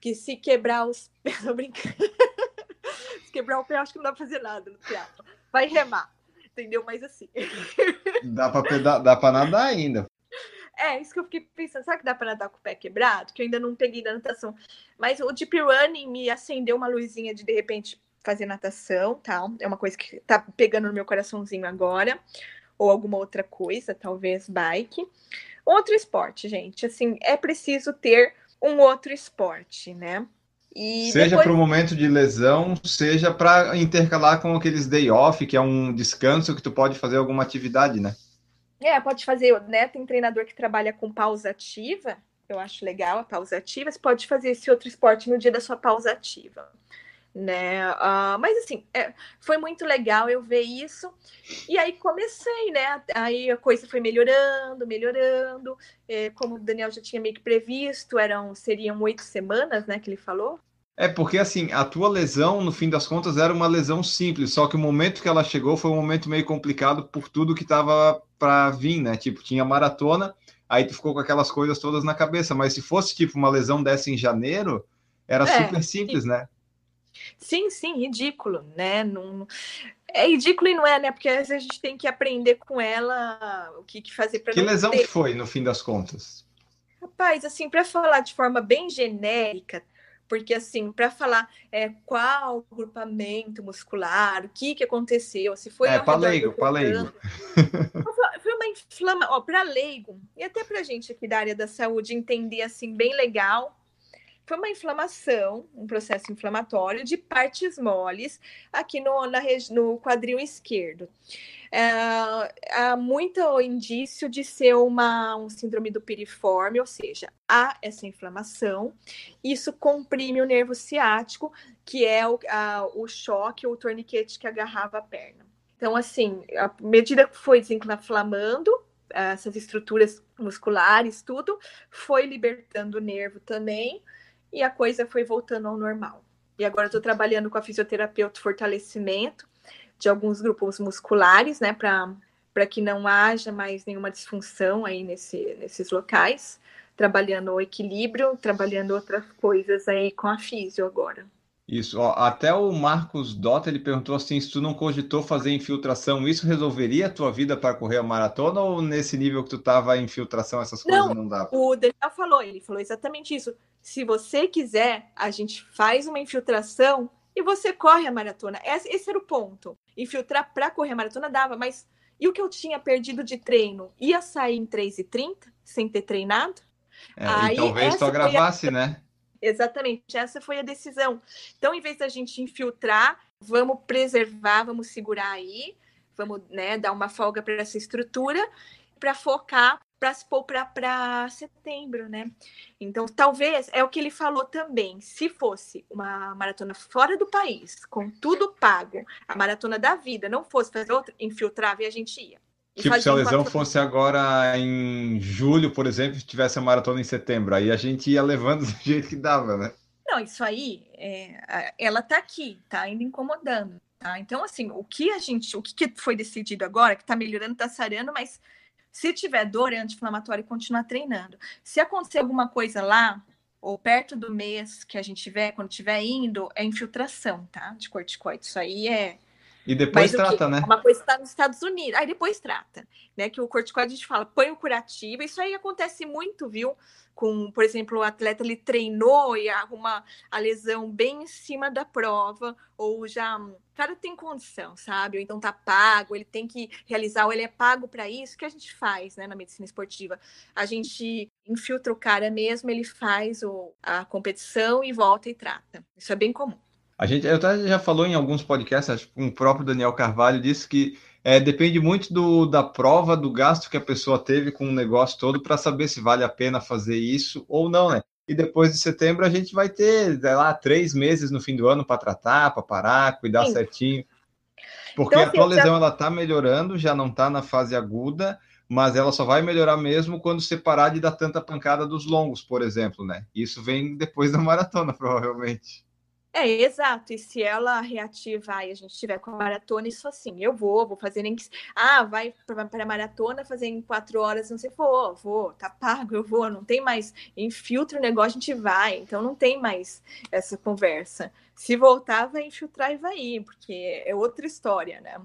Que se quebrar os [laughs] pés, tô brincando. [laughs] se quebrar o pé, acho que não dá pra fazer nada no triatlo. Vai remar, entendeu? Mas assim. [laughs] dá para dá para nadar ainda. É, isso que eu fiquei pensando, será que dá para nadar com o pé quebrado? Que eu ainda não peguei da natação. Mas o deep running me acendeu uma luzinha de de repente fazer natação, tal. É uma coisa que tá pegando no meu coraçãozinho agora. Ou alguma outra coisa, talvez bike. Outro esporte, gente. Assim, é preciso ter um outro esporte, né? E seja depois... para o momento de lesão, seja para intercalar com aqueles day off, que é um descanso que tu pode fazer alguma atividade, né? É, pode fazer, né? Tem treinador que trabalha com pausa ativa, eu acho legal a pausa ativa. Você pode fazer esse outro esporte no dia da sua pausa ativa né? Uh, mas assim, é, foi muito legal eu ver isso. E aí comecei, né? Aí a coisa foi melhorando, melhorando. É, como o Daniel já tinha meio que previsto, eram seriam oito semanas, né? Que ele falou. É porque assim, a tua lesão, no fim das contas, era uma lesão simples, só que o momento que ela chegou foi um momento meio complicado por tudo que estava para vir, né? Tipo, tinha maratona, aí tu ficou com aquelas coisas todas na cabeça, mas se fosse tipo uma lesão dessa em janeiro, era é, super simples, sim. né? Sim, sim, ridículo, né? Não, é ridículo e não é, né? Porque às vezes a gente tem que aprender com ela o que, que fazer para Que lesão ter. que foi, no fim das contas? Rapaz, assim, para falar de forma bem genérica, porque assim, para falar é, qual grupamento muscular, o que, que aconteceu, se foi. É, para leigo, para leigo. Foi uma inflamação, para leigo, e até para gente aqui da área da saúde entender assim, bem legal. Foi uma inflamação, um processo inflamatório de partes moles aqui no, na, no quadril esquerdo. É, há muito indício de ser uma, um síndrome do piriforme, ou seja, há essa inflamação, isso comprime o nervo ciático, que é o, a, o choque o torniquete que agarrava a perna. Então, assim, à medida que foi desinflamando, essas estruturas musculares, tudo, foi libertando o nervo também, e a coisa foi voltando ao normal. E agora estou trabalhando com a fisioterapeuta fortalecimento, de alguns grupos musculares, né, para que não haja mais nenhuma disfunção aí nesse, nesses locais, trabalhando o equilíbrio, trabalhando outras coisas aí com a físio agora. Isso, ó, até o Marcos Dota ele perguntou assim: se tu não cogitou fazer infiltração, isso resolveria a tua vida para correr a maratona ou nesse nível que tu estava infiltração, essas coisas não, não dá? O Daniel falou, ele falou exatamente isso. Se você quiser, a gente faz uma infiltração e você corre a maratona. Esse, era o ponto. Infiltrar para correr a maratona dava, mas e o que eu tinha perdido de treino? Ia sair em 3,30 sem ter treinado? É, Aí, e talvez tu gravasse, a... né? Exatamente, essa foi a decisão. Então, em vez da gente infiltrar, vamos preservar, vamos segurar aí, vamos né, dar uma folga para essa estrutura, para focar para se pôr para setembro, né? Então, talvez é o que ele falou também. Se fosse uma maratona fora do país, com tudo pago, a maratona da vida, não fosse fazer outra, infiltrava e a gente ia. E tipo, se a lesão quatro... fosse agora em julho, por exemplo, se tivesse a maratona em setembro, aí a gente ia levando [laughs] do jeito que dava, né? Não, isso aí, é, ela tá aqui, tá ainda incomodando. Tá? Então, assim, o que a gente, o que foi decidido agora, que tá melhorando, tá sarando, mas se tiver dor, é anti-inflamatório e continuar treinando. Se acontecer alguma coisa lá, ou perto do mês que a gente tiver, quando estiver indo, é infiltração, tá? De corticoide. Isso aí é. E depois Mas, trata, né? Uma coisa está nos Estados Unidos. Aí depois trata, né? Que o corticoide a gente fala, põe o curativo. Isso aí acontece muito, viu? com, por exemplo, o atleta ele treinou e arruma a lesão bem em cima da prova, ou já o cara tem condição, sabe? Ou então tá pago, ele tem que realizar, ou ele é pago para isso, que a gente faz, né, na medicina esportiva. A gente infiltra o cara mesmo, ele faz o, a competição e volta e trata. Isso é bem comum. A gente, eu já falou em alguns podcasts, acho que o próprio Daniel Carvalho disse que é, depende muito do, da prova, do gasto que a pessoa teve com o negócio todo para saber se vale a pena fazer isso ou não, né? E depois de setembro a gente vai ter, sei lá, três meses no fim do ano para tratar, para parar, cuidar Sim. certinho. Porque então, a tua lesão já... ela tá melhorando, já não está na fase aguda, mas ela só vai melhorar mesmo quando você parar de dar tanta pancada dos longos, por exemplo, né? Isso vem depois da maratona, [laughs] provavelmente. É, exato. E se ela reativar e a gente estiver com a maratona, isso assim, eu vou, vou fazer que. Ah, vai para a maratona fazer em quatro horas, não sei, vou, vou, tá pago, eu vou, não tem mais. Infiltra o negócio, a gente vai. Então não tem mais essa conversa. Se voltar, vai infiltrar e vai ir, porque é outra história, né?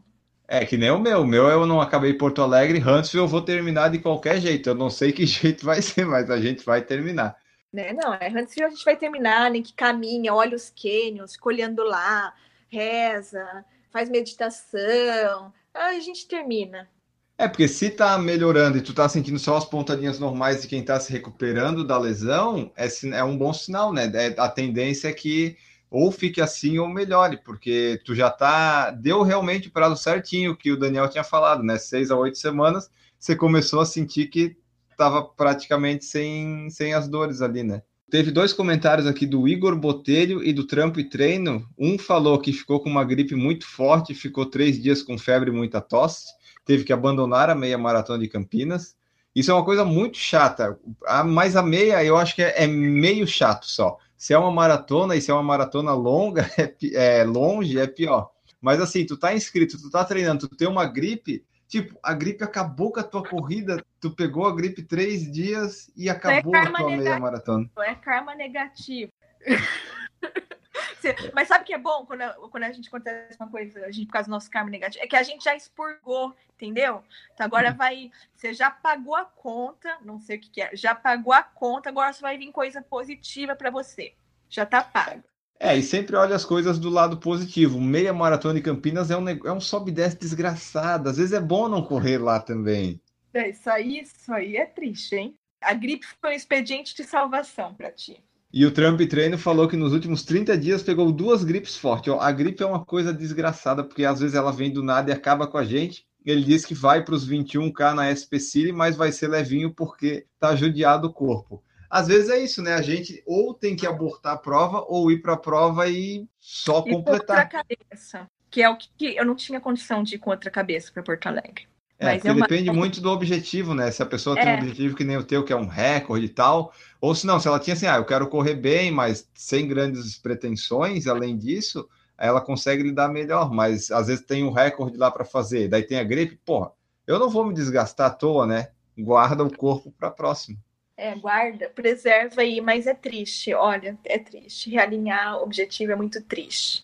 É, que nem o meu. O meu eu não acabei em Porto Alegre, Huntsville eu vou terminar de qualquer jeito. Eu não sei que [laughs] jeito vai ser, mas a gente vai terminar. Né? Não, é antes a gente vai terminar, nem que caminha, olha os cânions, colhendo lá, reza, faz meditação, a gente termina. É, porque se tá melhorando e tu tá sentindo só as pontadinhas normais de quem tá se recuperando da lesão, é, é um bom sinal, né? É, a tendência é que ou fique assim ou melhore, porque tu já tá. Deu realmente o prazo certinho que o Daniel tinha falado, né? Seis a oito semanas, você começou a sentir que estava praticamente sem, sem as dores ali, né? Teve dois comentários aqui do Igor Botelho e do Trampo e Treino. Um falou que ficou com uma gripe muito forte, ficou três dias com febre e muita tosse, teve que abandonar a meia maratona de Campinas. Isso é uma coisa muito chata. A, mais a meia eu acho que é, é meio chato só. Se é uma maratona e se é uma maratona longa, [laughs] é, é longe, é pior. Mas assim, tu tá inscrito, tu tá treinando, tu tem uma gripe, tipo, a gripe acabou com a tua corrida, tu pegou a gripe três dias e acabou é a tua negativo. meia maratona. É karma negativo. [laughs] Mas sabe o que é bom quando a, quando a gente acontece uma coisa, a gente, por causa do nosso karma negativo? É que a gente já expurgou, entendeu? Então agora vai. Você já pagou a conta, não sei o que, que é, já pagou a conta, agora só vai vir coisa positiva para você. Já tá pago. É, e sempre olha as coisas do lado positivo. Meia maratona de Campinas é um, é um sobe e desce desgraçado. Às vezes é bom não correr lá também. É, isso aí, isso aí é triste, hein? A gripe foi um expediente de salvação para ti. E o Trump Treino falou que nos últimos 30 dias pegou duas gripes fortes. A gripe é uma coisa desgraçada, porque às vezes ela vem do nada e acaba com a gente. Ele disse que vai para os 21K na SP City, mas vai ser levinho porque tá judiado o corpo. Às vezes é isso, né? A gente ou tem que abortar a prova ou ir para a prova e só e completar. cabeça, que é o que eu não tinha condição de ir com outra cabeça para Porto Alegre. É, Mas é uma... depende muito do objetivo, né? Se a pessoa é. tem um objetivo que nem o teu, que é um recorde e tal, ou se não, se ela tinha assim, ah, eu quero correr bem, mas sem grandes pretensões, além disso, ela consegue lidar melhor, mas às vezes tem um recorde lá para fazer, daí tem a gripe, porra, eu não vou me desgastar à toa, né? Guarda o corpo para próximo. É, guarda, preserva aí, mas é triste, olha, é triste. Realinhar o objetivo é muito triste.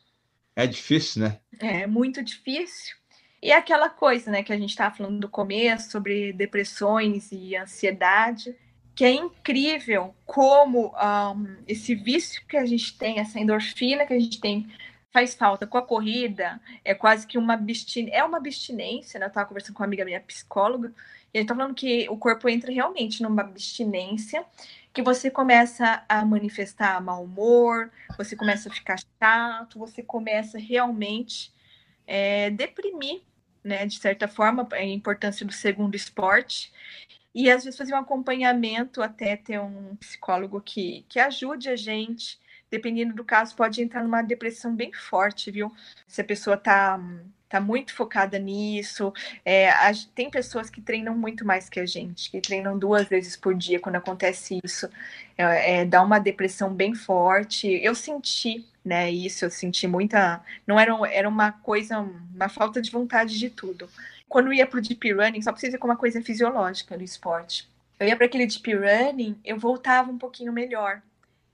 É difícil, né? É muito difícil. E é aquela coisa, né, que a gente estava falando do começo sobre depressões e ansiedade, que é incrível como um, esse vício que a gente tem, essa endorfina que a gente tem, faz falta com a corrida, é quase que uma abstinência, é uma abstinência, né? Eu estava conversando com uma amiga minha psicóloga, e a gente tá falando que o corpo entra realmente numa abstinência, que você começa a manifestar mau humor, você começa a ficar chato, você começa realmente é, deprimir né, de certa forma, a importância do segundo esporte. E às vezes fazer um acompanhamento, até ter um psicólogo que, que ajude a gente. Dependendo do caso, pode entrar numa depressão bem forte, viu? Se a pessoa tá, tá muito focada nisso. É, a, tem pessoas que treinam muito mais que a gente, que treinam duas vezes por dia quando acontece isso. É, é, dá uma depressão bem forte. Eu senti né? Isso eu senti muita. Não era, era uma coisa, uma falta de vontade de tudo. Quando eu ia para o deep running, só precisa com uma coisa fisiológica no esporte. Eu ia para aquele deep running, eu voltava um pouquinho melhor.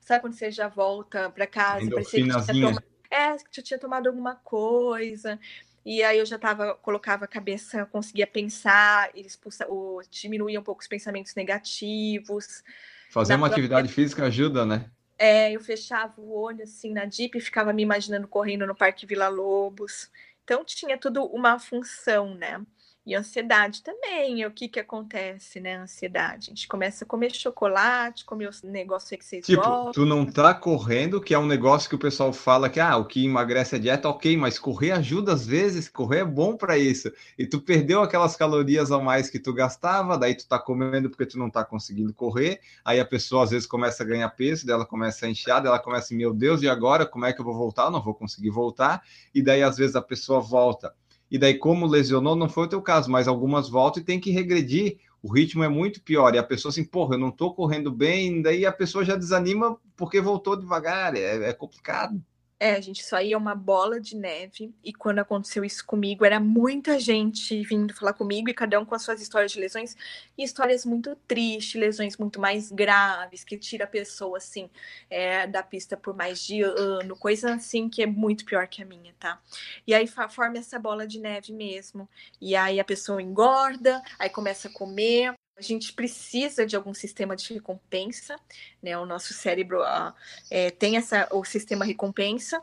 Sabe quando você já volta para casa, parecia que tinha tomado, é, que tinha tomado alguma coisa. E aí eu já tava, colocava a cabeça, conseguia pensar, expulsa, ou diminuía um pouco os pensamentos negativos. Fazer uma atividade física ajuda, né? É, eu fechava o olho assim na Jeep e ficava me imaginando correndo no Parque Vila Lobos. Então tinha tudo uma função, né? E ansiedade também, o que que acontece, né? Ansiedade. A gente começa a comer chocolate, comer os negócios que vocês tipo, gostam. tu não tá correndo, que é um negócio que o pessoal fala que ah, o que emagrece é dieta, ok, mas correr ajuda às vezes, correr é bom para isso. E tu perdeu aquelas calorias a mais que tu gastava, daí tu tá comendo porque tu não tá conseguindo correr, aí a pessoa às vezes começa a ganhar peso, dela começa a inchar, ela começa, meu Deus, e agora como é que eu vou voltar? Eu não vou conseguir voltar. E daí às vezes a pessoa volta e daí, como lesionou, não foi o teu caso, mas algumas voltam e tem que regredir. O ritmo é muito pior. E a pessoa assim, porra, eu não tô correndo bem, daí a pessoa já desanima porque voltou devagar. É, é complicado. É, gente, isso aí é uma bola de neve. E quando aconteceu isso comigo, era muita gente vindo falar comigo e cada um com as suas histórias de lesões. E histórias muito tristes, lesões muito mais graves, que tira a pessoa, assim, é, da pista por mais de ano, coisa assim que é muito pior que a minha, tá? E aí forma essa bola de neve mesmo. E aí a pessoa engorda, aí começa a comer, a gente precisa de algum sistema de recompensa, né? O nosso cérebro uh, é, tem essa, o sistema recompensa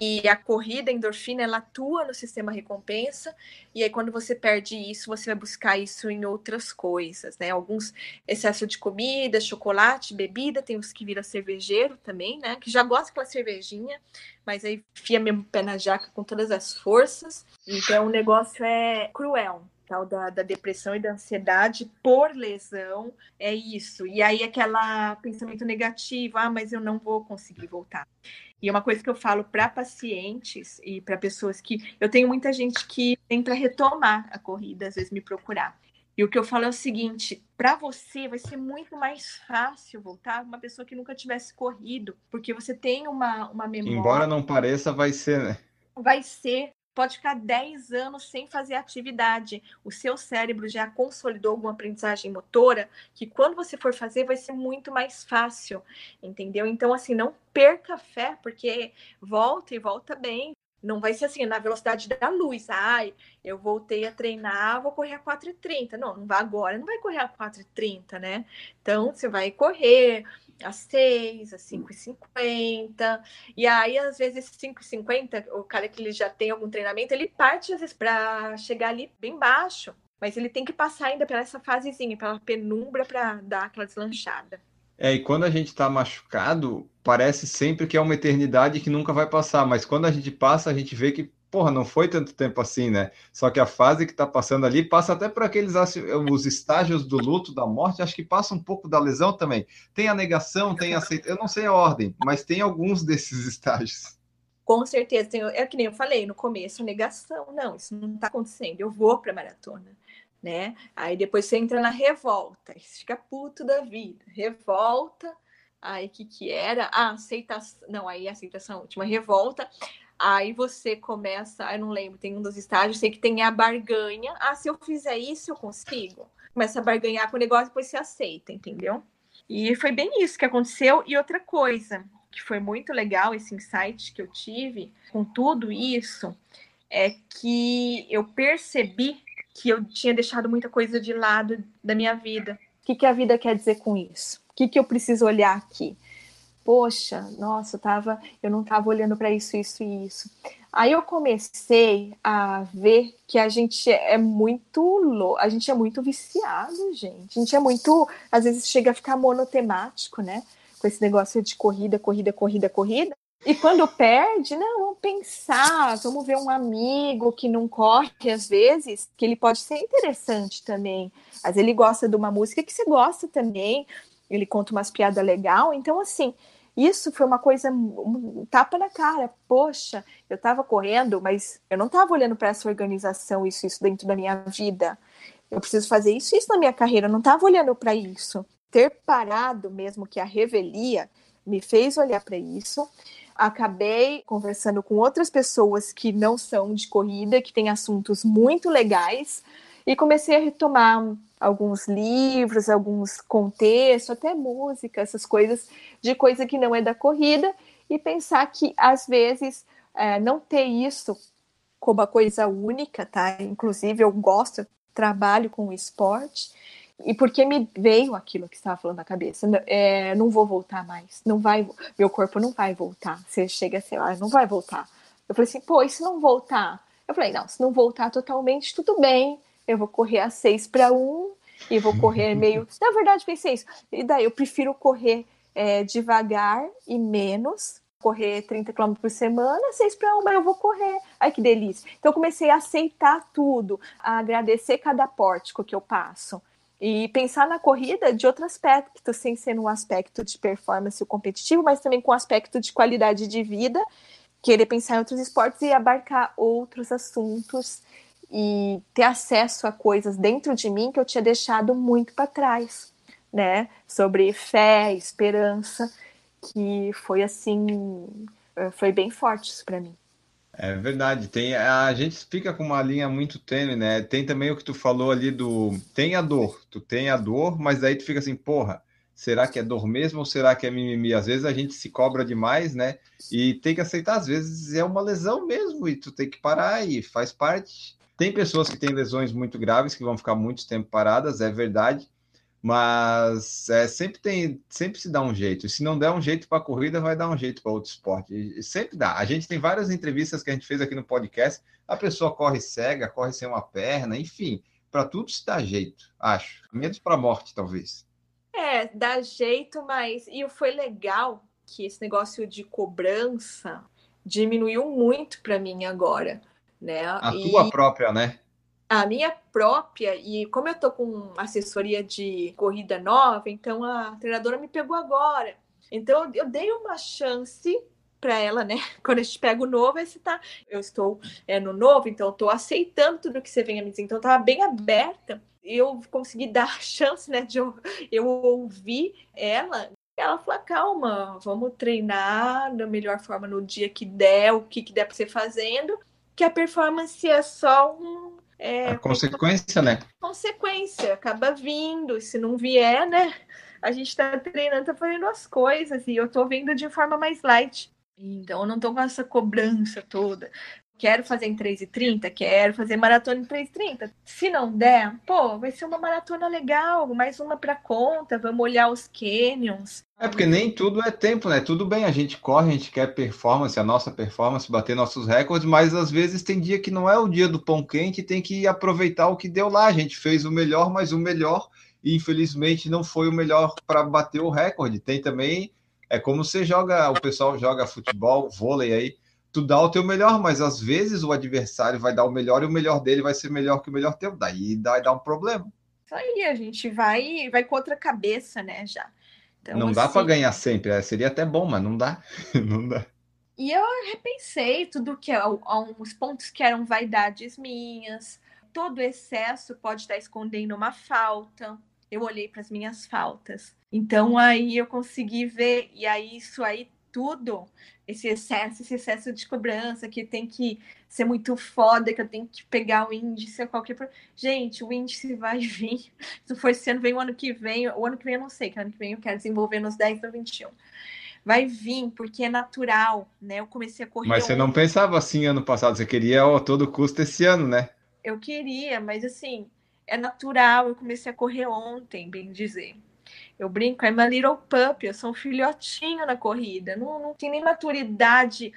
e a corrida a endorfina ela atua no sistema recompensa e aí quando você perde isso você vai buscar isso em outras coisas né? Alguns excesso de comida chocolate bebida tem os que viram cervejeiro também né? Que já gosta daquela cervejinha mas aí fia mesmo pé na jaca com todas as forças. Então o negócio é cruel tal da, da depressão e da ansiedade por lesão, é isso. E aí aquela pensamento negativo, ah, mas eu não vou conseguir voltar. E é uma coisa que eu falo para pacientes e para pessoas que eu tenho muita gente que vem para retomar a corrida, às vezes me procurar. E o que eu falo é o seguinte: para você vai ser muito mais fácil voltar uma pessoa que nunca tivesse corrido, porque você tem uma, uma memória. Embora não pareça, vai ser, né? Vai ser. Pode ficar 10 anos sem fazer atividade. O seu cérebro já consolidou alguma aprendizagem motora que quando você for fazer vai ser muito mais fácil, entendeu? Então, assim, não perca fé, porque volta e volta bem. Não vai ser assim, na velocidade da luz. Ai, eu voltei a treinar, vou correr a 4,30. Não, não vai agora, não vai correr a 4,30, né? Então, você vai correr às 6, às 5h50. E aí, às vezes, 5h50, o cara que ele já tem algum treinamento, ele parte, às vezes, para chegar ali bem baixo. Mas ele tem que passar ainda pela essa fasezinha, pela penumbra, para dar aquela deslanchada. É, e quando a gente está machucado, parece sempre que é uma eternidade que nunca vai passar, mas quando a gente passa, a gente vê que, porra, não foi tanto tempo assim, né? Só que a fase que está passando ali passa até por aqueles os estágios do luto, da morte, acho que passa um pouco da lesão também. Tem a negação, tem a aceitação, eu não sei a ordem, mas tem alguns desses estágios. Com certeza, tem, é que nem eu falei no começo, negação, não, isso não está acontecendo, eu vou para a maratona né? Aí depois você entra na revolta, você fica puto da vida. Revolta, aí que que era? Ah, aceitação, não, aí aceitação última, revolta. Aí você começa, eu não lembro, tem um dos estágios, sei que tem a barganha. Ah, se eu fizer isso, eu consigo. Começa a barganhar com o negócio, depois você aceita, entendeu? E foi bem isso que aconteceu. E outra coisa, que foi muito legal, esse insight que eu tive com tudo isso, é que eu percebi que eu tinha deixado muita coisa de lado da minha vida. O que, que a vida quer dizer com isso? O que, que eu preciso olhar aqui? Poxa, nossa, eu, tava, eu não estava olhando para isso, isso e isso. Aí eu comecei a ver que a gente é muito louco, a gente é muito viciado, gente. A gente é muito, às vezes chega a ficar monotemático, né? Com esse negócio de corrida, corrida, corrida, corrida. E quando perde, não, vamos pensar, vamos ver um amigo que não corre às vezes, que ele pode ser interessante também. Vezes ele gosta de uma música que você gosta também, ele conta umas piadas legal. Então, assim, isso foi uma coisa, um tapa na cara. Poxa, eu estava correndo, mas eu não estava olhando para essa organização, isso, isso dentro da minha vida. Eu preciso fazer isso, isso na minha carreira. Eu não estava olhando para isso. Ter parado mesmo que a revelia me fez olhar para isso acabei conversando com outras pessoas que não são de corrida, que têm assuntos muito legais, e comecei a retomar alguns livros, alguns contextos, até música, essas coisas de coisa que não é da corrida, e pensar que às vezes é, não ter isso como uma coisa única, tá? Inclusive eu gosto, trabalho com esporte, e porque me veio aquilo que estava falando na cabeça, é, não vou voltar mais, não vai, meu corpo não vai voltar. Você chega sei lá, não vai voltar. Eu falei assim, pô, e se não voltar? Eu falei, não, se não voltar totalmente, tudo bem, eu vou correr a seis para um e vou correr meio. [laughs] Na verdade, pensei isso. E daí eu prefiro correr é, devagar e menos, correr 30 km por semana, 6 para 1, eu vou correr. Ai, que delícia. Então, eu comecei a aceitar tudo, a agradecer cada pórtico que eu passo. E pensar na corrida de outro aspecto, sem ser um aspecto de performance competitivo, mas também com aspecto de qualidade de vida, querer pensar em outros esportes e abarcar outros assuntos e ter acesso a coisas dentro de mim que eu tinha deixado muito para trás, né? Sobre fé, esperança, que foi assim, foi bem forte isso para mim. É verdade, tem a gente fica com uma linha muito tênue, né? Tem também o que tu falou ali do tem a dor, tu tem a dor, mas daí tu fica assim, porra, será que é dor mesmo ou será que é mimimi? Às vezes a gente se cobra demais, né? E tem que aceitar, às vezes é uma lesão mesmo e tu tem que parar e faz parte. Tem pessoas que têm lesões muito graves que vão ficar muito tempo paradas, é verdade. Mas é, sempre tem, sempre se dá um jeito. Se não der um jeito para a corrida, vai dar um jeito para outro esporte. E, sempre dá. A gente tem várias entrevistas que a gente fez aqui no podcast. A pessoa corre cega, corre sem uma perna, enfim, para tudo se dá jeito, acho. Menos para a morte, talvez. É, dá jeito, mas e foi legal que esse negócio de cobrança diminuiu muito para mim agora, né? A e... tua própria, né? a minha própria, e como eu tô com assessoria de corrida nova, então a treinadora me pegou agora. Então eu dei uma chance para ela, né? [laughs] Quando a gente pega o novo, você tá. Eu estou é, no novo, então eu tô aceitando tudo que você vem a me dizer. Então eu tava bem aberta. Eu consegui dar a chance, né, de eu, eu ouvir ela. Ela falou: calma, vamos treinar da melhor forma no dia que der, o que, que der para você fazendo, que a performance é só um. É, a consequência, né? Consequência, acaba vindo. Se não vier, né? A gente tá treinando, tá fazendo as coisas, e eu tô vendo de forma mais light. Então, eu não tô com essa cobrança toda. Quero fazer em 3h30? Quero fazer maratona em 3h30. Se não der, pô, vai ser uma maratona legal, mais uma para conta, vamos olhar os canyons. É porque nem tudo é tempo, né? Tudo bem, a gente corre, a gente quer performance, a nossa performance, bater nossos recordes, mas às vezes tem dia que não é o dia do pão quente, tem que aproveitar o que deu lá. A gente fez o melhor, mas o melhor, e infelizmente não foi o melhor para bater o recorde. Tem também é como você joga, o pessoal joga futebol, vôlei aí, tu dá o teu melhor, mas às vezes o adversário vai dar o melhor e o melhor dele vai ser melhor que o melhor teu. Daí dá, dá um problema. Isso aí, a gente vai vai contra a cabeça, né, já. Então, não assim... dá para ganhar sempre, é, seria até bom, mas não dá. [laughs] não dá. E eu repensei tudo que alguns pontos que eram vaidades minhas. Todo excesso pode estar escondendo uma falta. Eu olhei para as minhas faltas. Então aí eu consegui ver, e aí isso aí tudo, esse excesso, esse excesso de cobrança, que tem que ser muito foda, que eu tenho que pegar o índice a qualquer. Gente, o índice [laughs] vai vir. Se for esse ano, vem o ano que vem. O ano que vem eu não sei, que ano que vem eu quero desenvolver nos 10 ou 21. Vai vir, porque é natural, né? Eu comecei a correr. Mas você não pensava assim ano passado, você queria a todo custo esse ano, né? Eu queria, mas assim, é natural. Eu comecei a correr ontem, bem dizer. Eu brinco, I'm a little puppy, eu sou um filhotinho na corrida, não, não tem nem maturidade.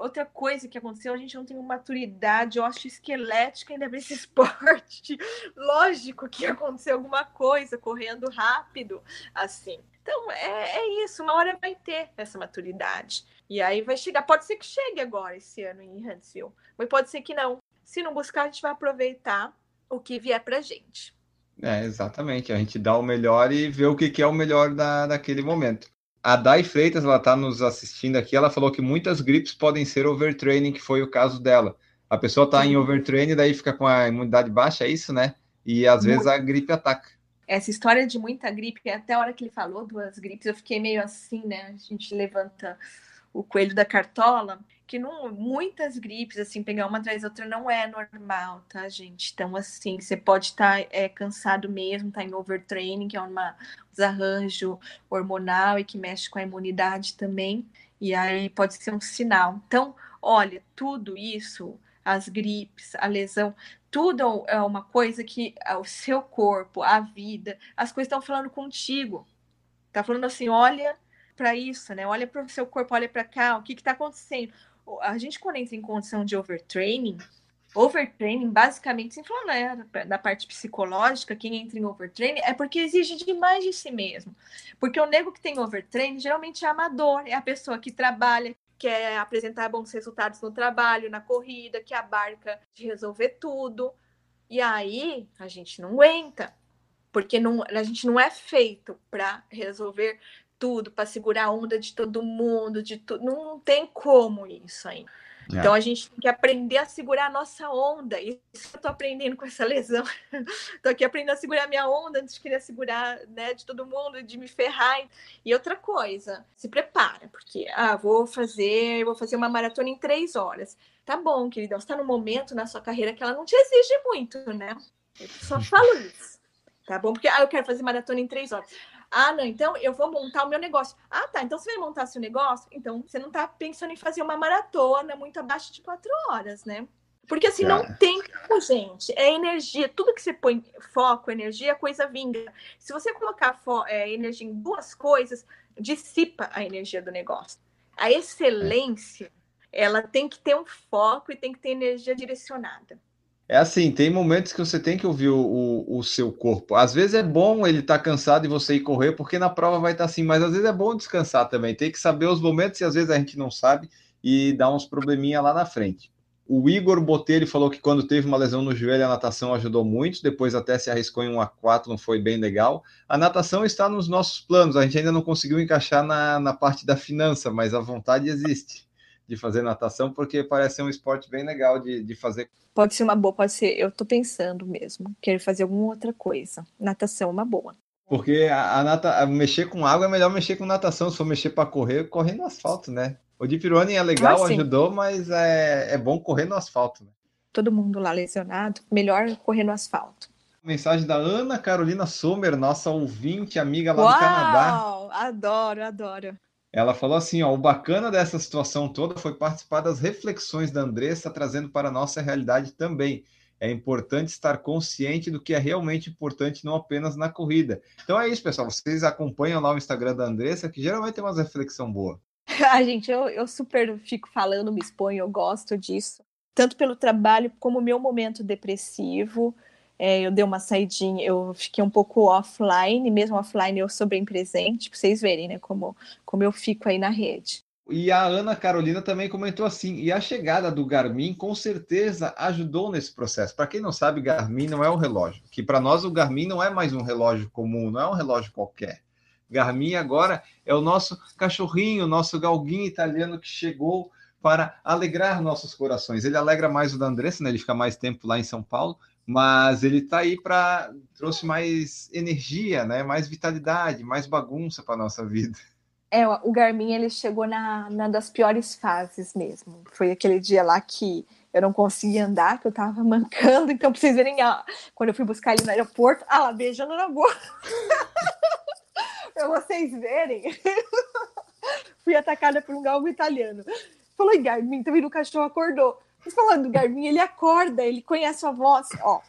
Outra coisa que aconteceu, a gente não tem maturidade esquelética ainda nesse [laughs] esporte. Lógico que aconteceu alguma coisa correndo rápido, assim. Então, é, é isso, uma hora vai ter essa maturidade. E aí vai chegar, pode ser que chegue agora esse ano em Huntsville, mas pode ser que não. Se não buscar, a gente vai aproveitar o que vier pra gente. É, exatamente. A gente dá o melhor e vê o que, que é o melhor da, daquele momento. A Dai Freitas, ela está nos assistindo aqui, ela falou que muitas gripes podem ser overtraining, que foi o caso dela. A pessoa está em overtraining, daí fica com a imunidade baixa, é isso, né? E às vezes a gripe ataca. Essa história de muita gripe, até a hora que ele falou duas gripes, eu fiquei meio assim, né? A gente levanta o coelho da cartola que não, muitas gripes, assim, pegar uma atrás da outra não é normal, tá, gente? Então, assim, você pode estar tá, é, cansado mesmo, tá em overtraining, que é uma desarranjo hormonal e que mexe com a imunidade também, e aí pode ser um sinal. Então, olha, tudo isso, as gripes, a lesão, tudo é uma coisa que o seu corpo, a vida, as coisas estão falando contigo. Tá falando assim, olha para isso, né? Olha para o seu corpo, olha para cá, o que está acontecendo? A gente quando entra em condição de overtraining, overtraining, basicamente, sem falar né, da parte psicológica, quem entra em overtraining é porque exige demais de si mesmo. Porque o nego que tem overtraining geralmente é amador, é a pessoa que trabalha, quer apresentar bons resultados no trabalho, na corrida, que abarca de resolver tudo. E aí a gente não aguenta, porque não, a gente não é feito para resolver tudo, para segurar a onda de todo mundo, de tudo. Não tem como isso aí. É. Então a gente tem que aprender a segurar a nossa onda. Isso eu tô aprendendo com essa lesão. [laughs] tô aqui aprendendo a segurar a minha onda antes de querer segurar, né, de todo mundo, de me ferrar. E outra coisa, se prepara, porque ah, vou fazer, vou fazer uma maratona em três horas. Tá bom, querida, você está no momento na sua carreira que ela não te exige muito, né? Eu só falo isso. Tá bom? Porque ah, eu quero fazer maratona em três horas. Ah, não, então eu vou montar o meu negócio. Ah, tá. Então você vai montar seu negócio? Então você não tá pensando em fazer uma maratona muito abaixo de quatro horas, né? Porque assim, não é. tem tempo, gente. É energia. Tudo que você põe foco, energia, coisa vinga. Se você colocar é, energia em duas coisas, dissipa a energia do negócio. A excelência, ela tem que ter um foco e tem que ter energia direcionada. É assim, tem momentos que você tem que ouvir o, o, o seu corpo. Às vezes é bom ele estar tá cansado e você ir correr, porque na prova vai estar tá assim, mas às vezes é bom descansar também. Tem que saber os momentos e às vezes a gente não sabe e dá uns probleminha lá na frente. O Igor Botelho falou que quando teve uma lesão no joelho, a natação ajudou muito, depois até se arriscou em um A4, não foi bem legal. A natação está nos nossos planos, a gente ainda não conseguiu encaixar na, na parte da finança, mas a vontade existe de fazer natação, porque parece ser um esporte bem legal de, de fazer. Pode ser uma boa, pode ser. Eu tô pensando mesmo, querer fazer alguma outra coisa. Natação é uma boa. Porque a, a, nata, mexer com água é melhor mexer com natação. Se for mexer para correr, correr no asfalto, né? O Deep Running é legal, ah, ajudou, mas é, é bom correr no asfalto. Né? Todo mundo lá lesionado, melhor correr no asfalto. Mensagem da Ana Carolina Sommer, nossa ouvinte, amiga lá Uau, do Canadá. Adoro, adoro. Ela falou assim: ó, o bacana dessa situação toda foi participar das reflexões da Andressa, trazendo para a nossa realidade também. É importante estar consciente do que é realmente importante, não apenas na corrida. Então é isso, pessoal. Vocês acompanham lá o Instagram da Andressa, que geralmente tem umas reflexão boa. A [laughs] gente, eu, eu super fico falando, me exponho, eu gosto disso. Tanto pelo trabalho como o meu momento depressivo. É, eu dei uma saidinha, eu fiquei um pouco offline, mesmo offline eu sou bem presente, para vocês verem, né, como, como eu fico aí na rede. E a Ana Carolina também comentou assim: e a chegada do Garmin com certeza ajudou nesse processo. Para quem não sabe, Garmin não é um relógio, que para nós o Garmin não é mais um relógio comum, não é um relógio qualquer. Garmin agora é o nosso cachorrinho, nosso galguinho italiano que chegou para alegrar nossos corações. Ele alegra mais o da Andressa, né? Ele fica mais tempo lá em São Paulo, mas ele está aí para trouxe mais energia, né? Mais vitalidade, mais bagunça para nossa vida. É, o Garmin ele chegou na, na das piores fases mesmo. Foi aquele dia lá que eu não conseguia andar, que eu tava [laughs] mancando, então pra vocês verem, ah, quando eu fui buscar ele no aeroporto, ah lá, beijando na boca. [laughs] pra vocês verem. [laughs] fui atacada por um galgo italiano. Falou, Garmin, também o cachorro acordou. Falando do Garmin, ele acorda, ele conhece a voz, ó.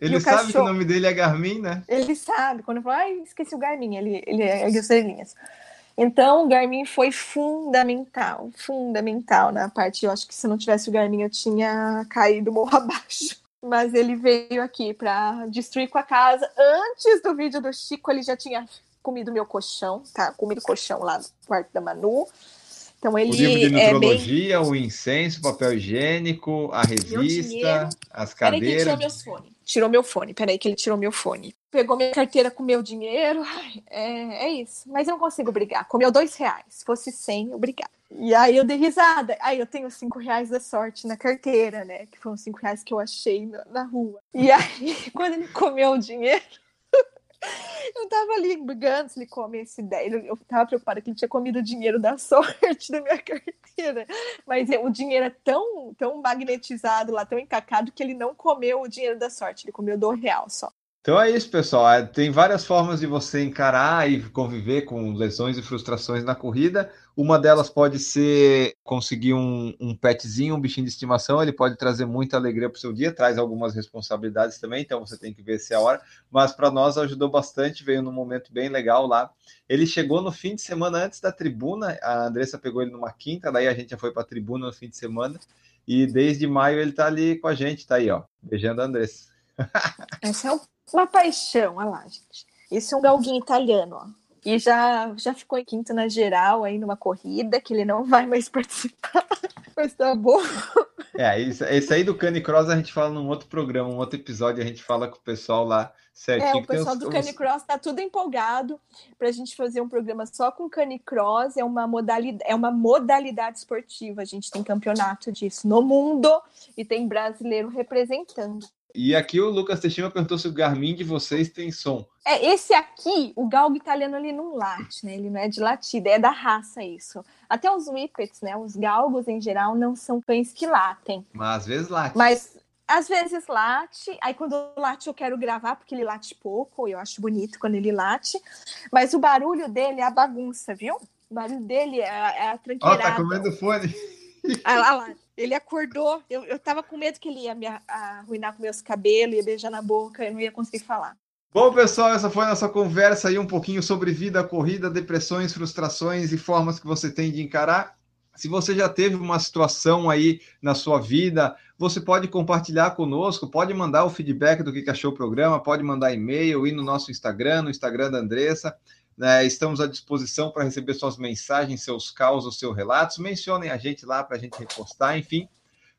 Ele sabe cachorro, que o nome dele é Garmin, né? Ele sabe. Quando eu falo, ai, esqueci o Garmin, ele, ele é as estrelinhas. Então, o Garmin foi fundamental, fundamental na parte. Eu acho que se não tivesse o Garmin, eu tinha caído morro [laughs] abaixo. Mas ele veio aqui para destruir com a casa. Antes do vídeo do Chico, ele já tinha comido meu colchão, tá? Comido colchão lá no quarto da Manu. Então ele o livro de nutrologia, é bem... o incenso, papel higiênico, a revista, as cadeiras. Peraí que tirou meu fone. Tirou meu fone. Peraí que ele tirou meu fone. Pegou minha carteira com meu dinheiro. É, é isso. Mas eu não consigo brigar. Comeu dois reais. Se fosse cem, eu brigava. E aí eu dei risada. Aí eu tenho cinco reais da sorte na carteira, né? Que foram cinco reais que eu achei na, na rua. E aí, [laughs] quando ele comeu o dinheiro, [laughs] eu tava ali brigando se ele come esse ideia. Eu tava preocupada que ele tinha comido o dinheiro da [laughs] sorte da minha carteira. Mas o dinheiro é tão, tão magnetizado lá, tão encacado, que ele não comeu o dinheiro da sorte, ele comeu do real só. Então é isso, pessoal. É, tem várias formas de você encarar e conviver com lesões e frustrações na corrida. Uma delas pode ser conseguir um, um petzinho, um bichinho de estimação. Ele pode trazer muita alegria para o seu dia, traz algumas responsabilidades também, então você tem que ver se é a hora. Mas para nós ajudou bastante, veio num momento bem legal lá. Ele chegou no fim de semana antes da tribuna. A Andressa pegou ele numa quinta, daí a gente já foi para a tribuna no fim de semana. E desde maio ele está ali com a gente, está aí, ó, beijando a Andressa. [laughs] Esse é o uma paixão, olha lá, gente. Isso é um galguinho italiano, ó. E já, já ficou em quinto na geral aí numa corrida, que ele não [laughs] vai mais participar. Mas tá bom. É, esse aí do Canicross a gente fala num outro programa, um outro episódio, a gente fala com o pessoal lá certinho. É, o pessoal do Canicross tá tudo empolgado para a gente fazer um programa só com Canicross. É uma modalidade, é uma modalidade esportiva. A gente tem campeonato disso no mundo e tem brasileiro representando. E aqui o Lucas Teixeira perguntou se o Garmin de vocês tem som. É, esse aqui, o galgo italiano, ele não late, né? Ele não é de latida, é da raça isso. Até os whippets, né? Os galgos, em geral, não são cães que latem. Mas às vezes late. Mas às vezes late, aí quando late eu quero gravar, porque ele late pouco, eu acho bonito quando ele late. Mas o barulho dele é a bagunça, viu? O barulho dele é, é a tranqueirada. Ó, oh, tá comendo fone. Ah, lá, lá. Ele acordou, eu, eu tava com medo que ele ia me arruinar com meus cabelos, ia beijar na boca, eu não ia conseguir falar. Bom, pessoal, essa foi a nossa conversa aí um pouquinho sobre vida, corrida, depressões, frustrações e formas que você tem de encarar. Se você já teve uma situação aí na sua vida, você pode compartilhar conosco, pode mandar o feedback do que achou o programa, pode mandar e-mail, ir no nosso Instagram, no Instagram da Andressa. Né? Estamos à disposição para receber suas mensagens, seus causos, seus relatos. Mencionem a gente lá para a gente repostar, enfim.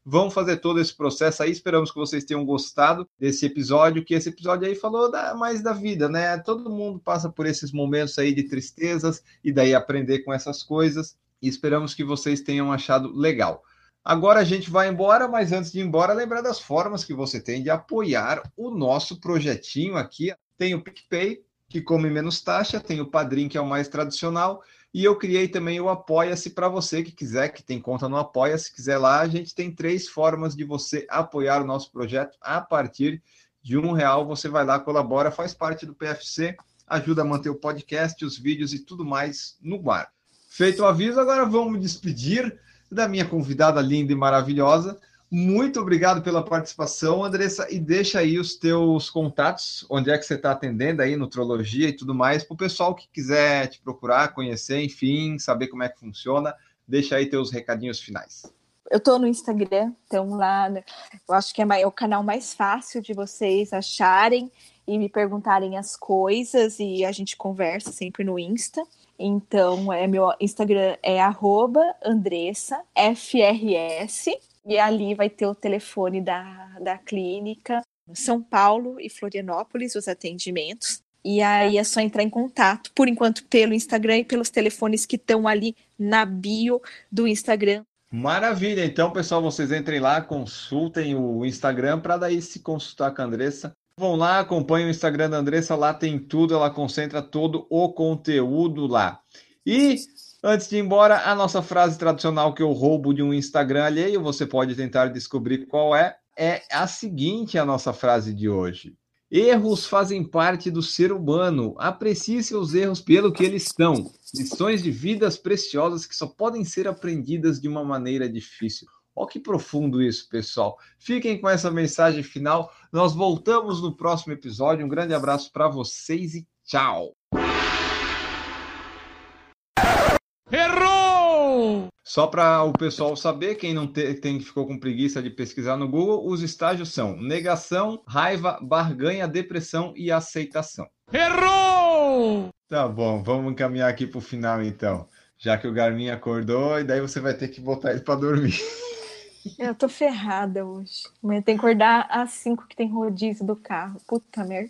Vamos fazer todo esse processo aí. Esperamos que vocês tenham gostado desse episódio, que esse episódio aí falou da, mais da vida, né? Todo mundo passa por esses momentos aí de tristezas e daí aprender com essas coisas. E esperamos que vocês tenham achado legal. Agora a gente vai embora, mas antes de ir embora, lembrar das formas que você tem de apoiar o nosso projetinho aqui. Tem o PicPay, que come menos taxa, tem o Padrim, que é o mais tradicional, e eu criei também o Apoia-se para você que quiser, que tem conta no Apoia-se, quiser lá, a gente tem três formas de você apoiar o nosso projeto a partir de um real. Você vai lá, colabora, faz parte do PFC, ajuda a manter o podcast, os vídeos e tudo mais no ar. Feito o aviso, agora vamos despedir da minha convidada linda e maravilhosa. Muito obrigado pela participação, Andressa, e deixa aí os teus contatos, onde é que você está atendendo aí, Nutrologia e tudo mais, para o pessoal que quiser te procurar, conhecer, enfim, saber como é que funciona, deixa aí teus recadinhos finais. Eu estou no Instagram, então lá, né, eu acho que é o canal mais fácil de vocês acharem e me perguntarem as coisas e a gente conversa sempre no Insta. Então, é meu Instagram é @andressa_frs e ali vai ter o telefone da, da clínica, São Paulo e Florianópolis, os atendimentos. E aí é só entrar em contato, por enquanto, pelo Instagram e pelos telefones que estão ali na bio do Instagram. Maravilha! Então, pessoal, vocês entrem lá, consultem o Instagram para daí se consultar com a Andressa. Vão lá, acompanhem o Instagram da Andressa, lá tem tudo, ela concentra todo o conteúdo lá. E Antes de ir embora, a nossa frase tradicional que eu roubo de um Instagram alheio, você pode tentar descobrir qual é, é a seguinte a nossa frase de hoje. Erros fazem parte do ser humano. Aprecie seus erros pelo que eles são. Lições de vidas preciosas que só podem ser aprendidas de uma maneira difícil. Olha que profundo isso, pessoal. Fiquem com essa mensagem final. Nós voltamos no próximo episódio. Um grande abraço para vocês e tchau. Errou! Só para o pessoal saber, quem não te, tem ficou com preguiça de pesquisar no Google, os estágios são negação, raiva, barganha, depressão e aceitação. Errou! Tá bom, vamos encaminhar aqui para o final então. Já que o Garmin acordou, e daí você vai ter que botar ele para dormir. Eu tô ferrada hoje. Amanhã tem que acordar às 5 que tem rodízio do carro. Puta merda.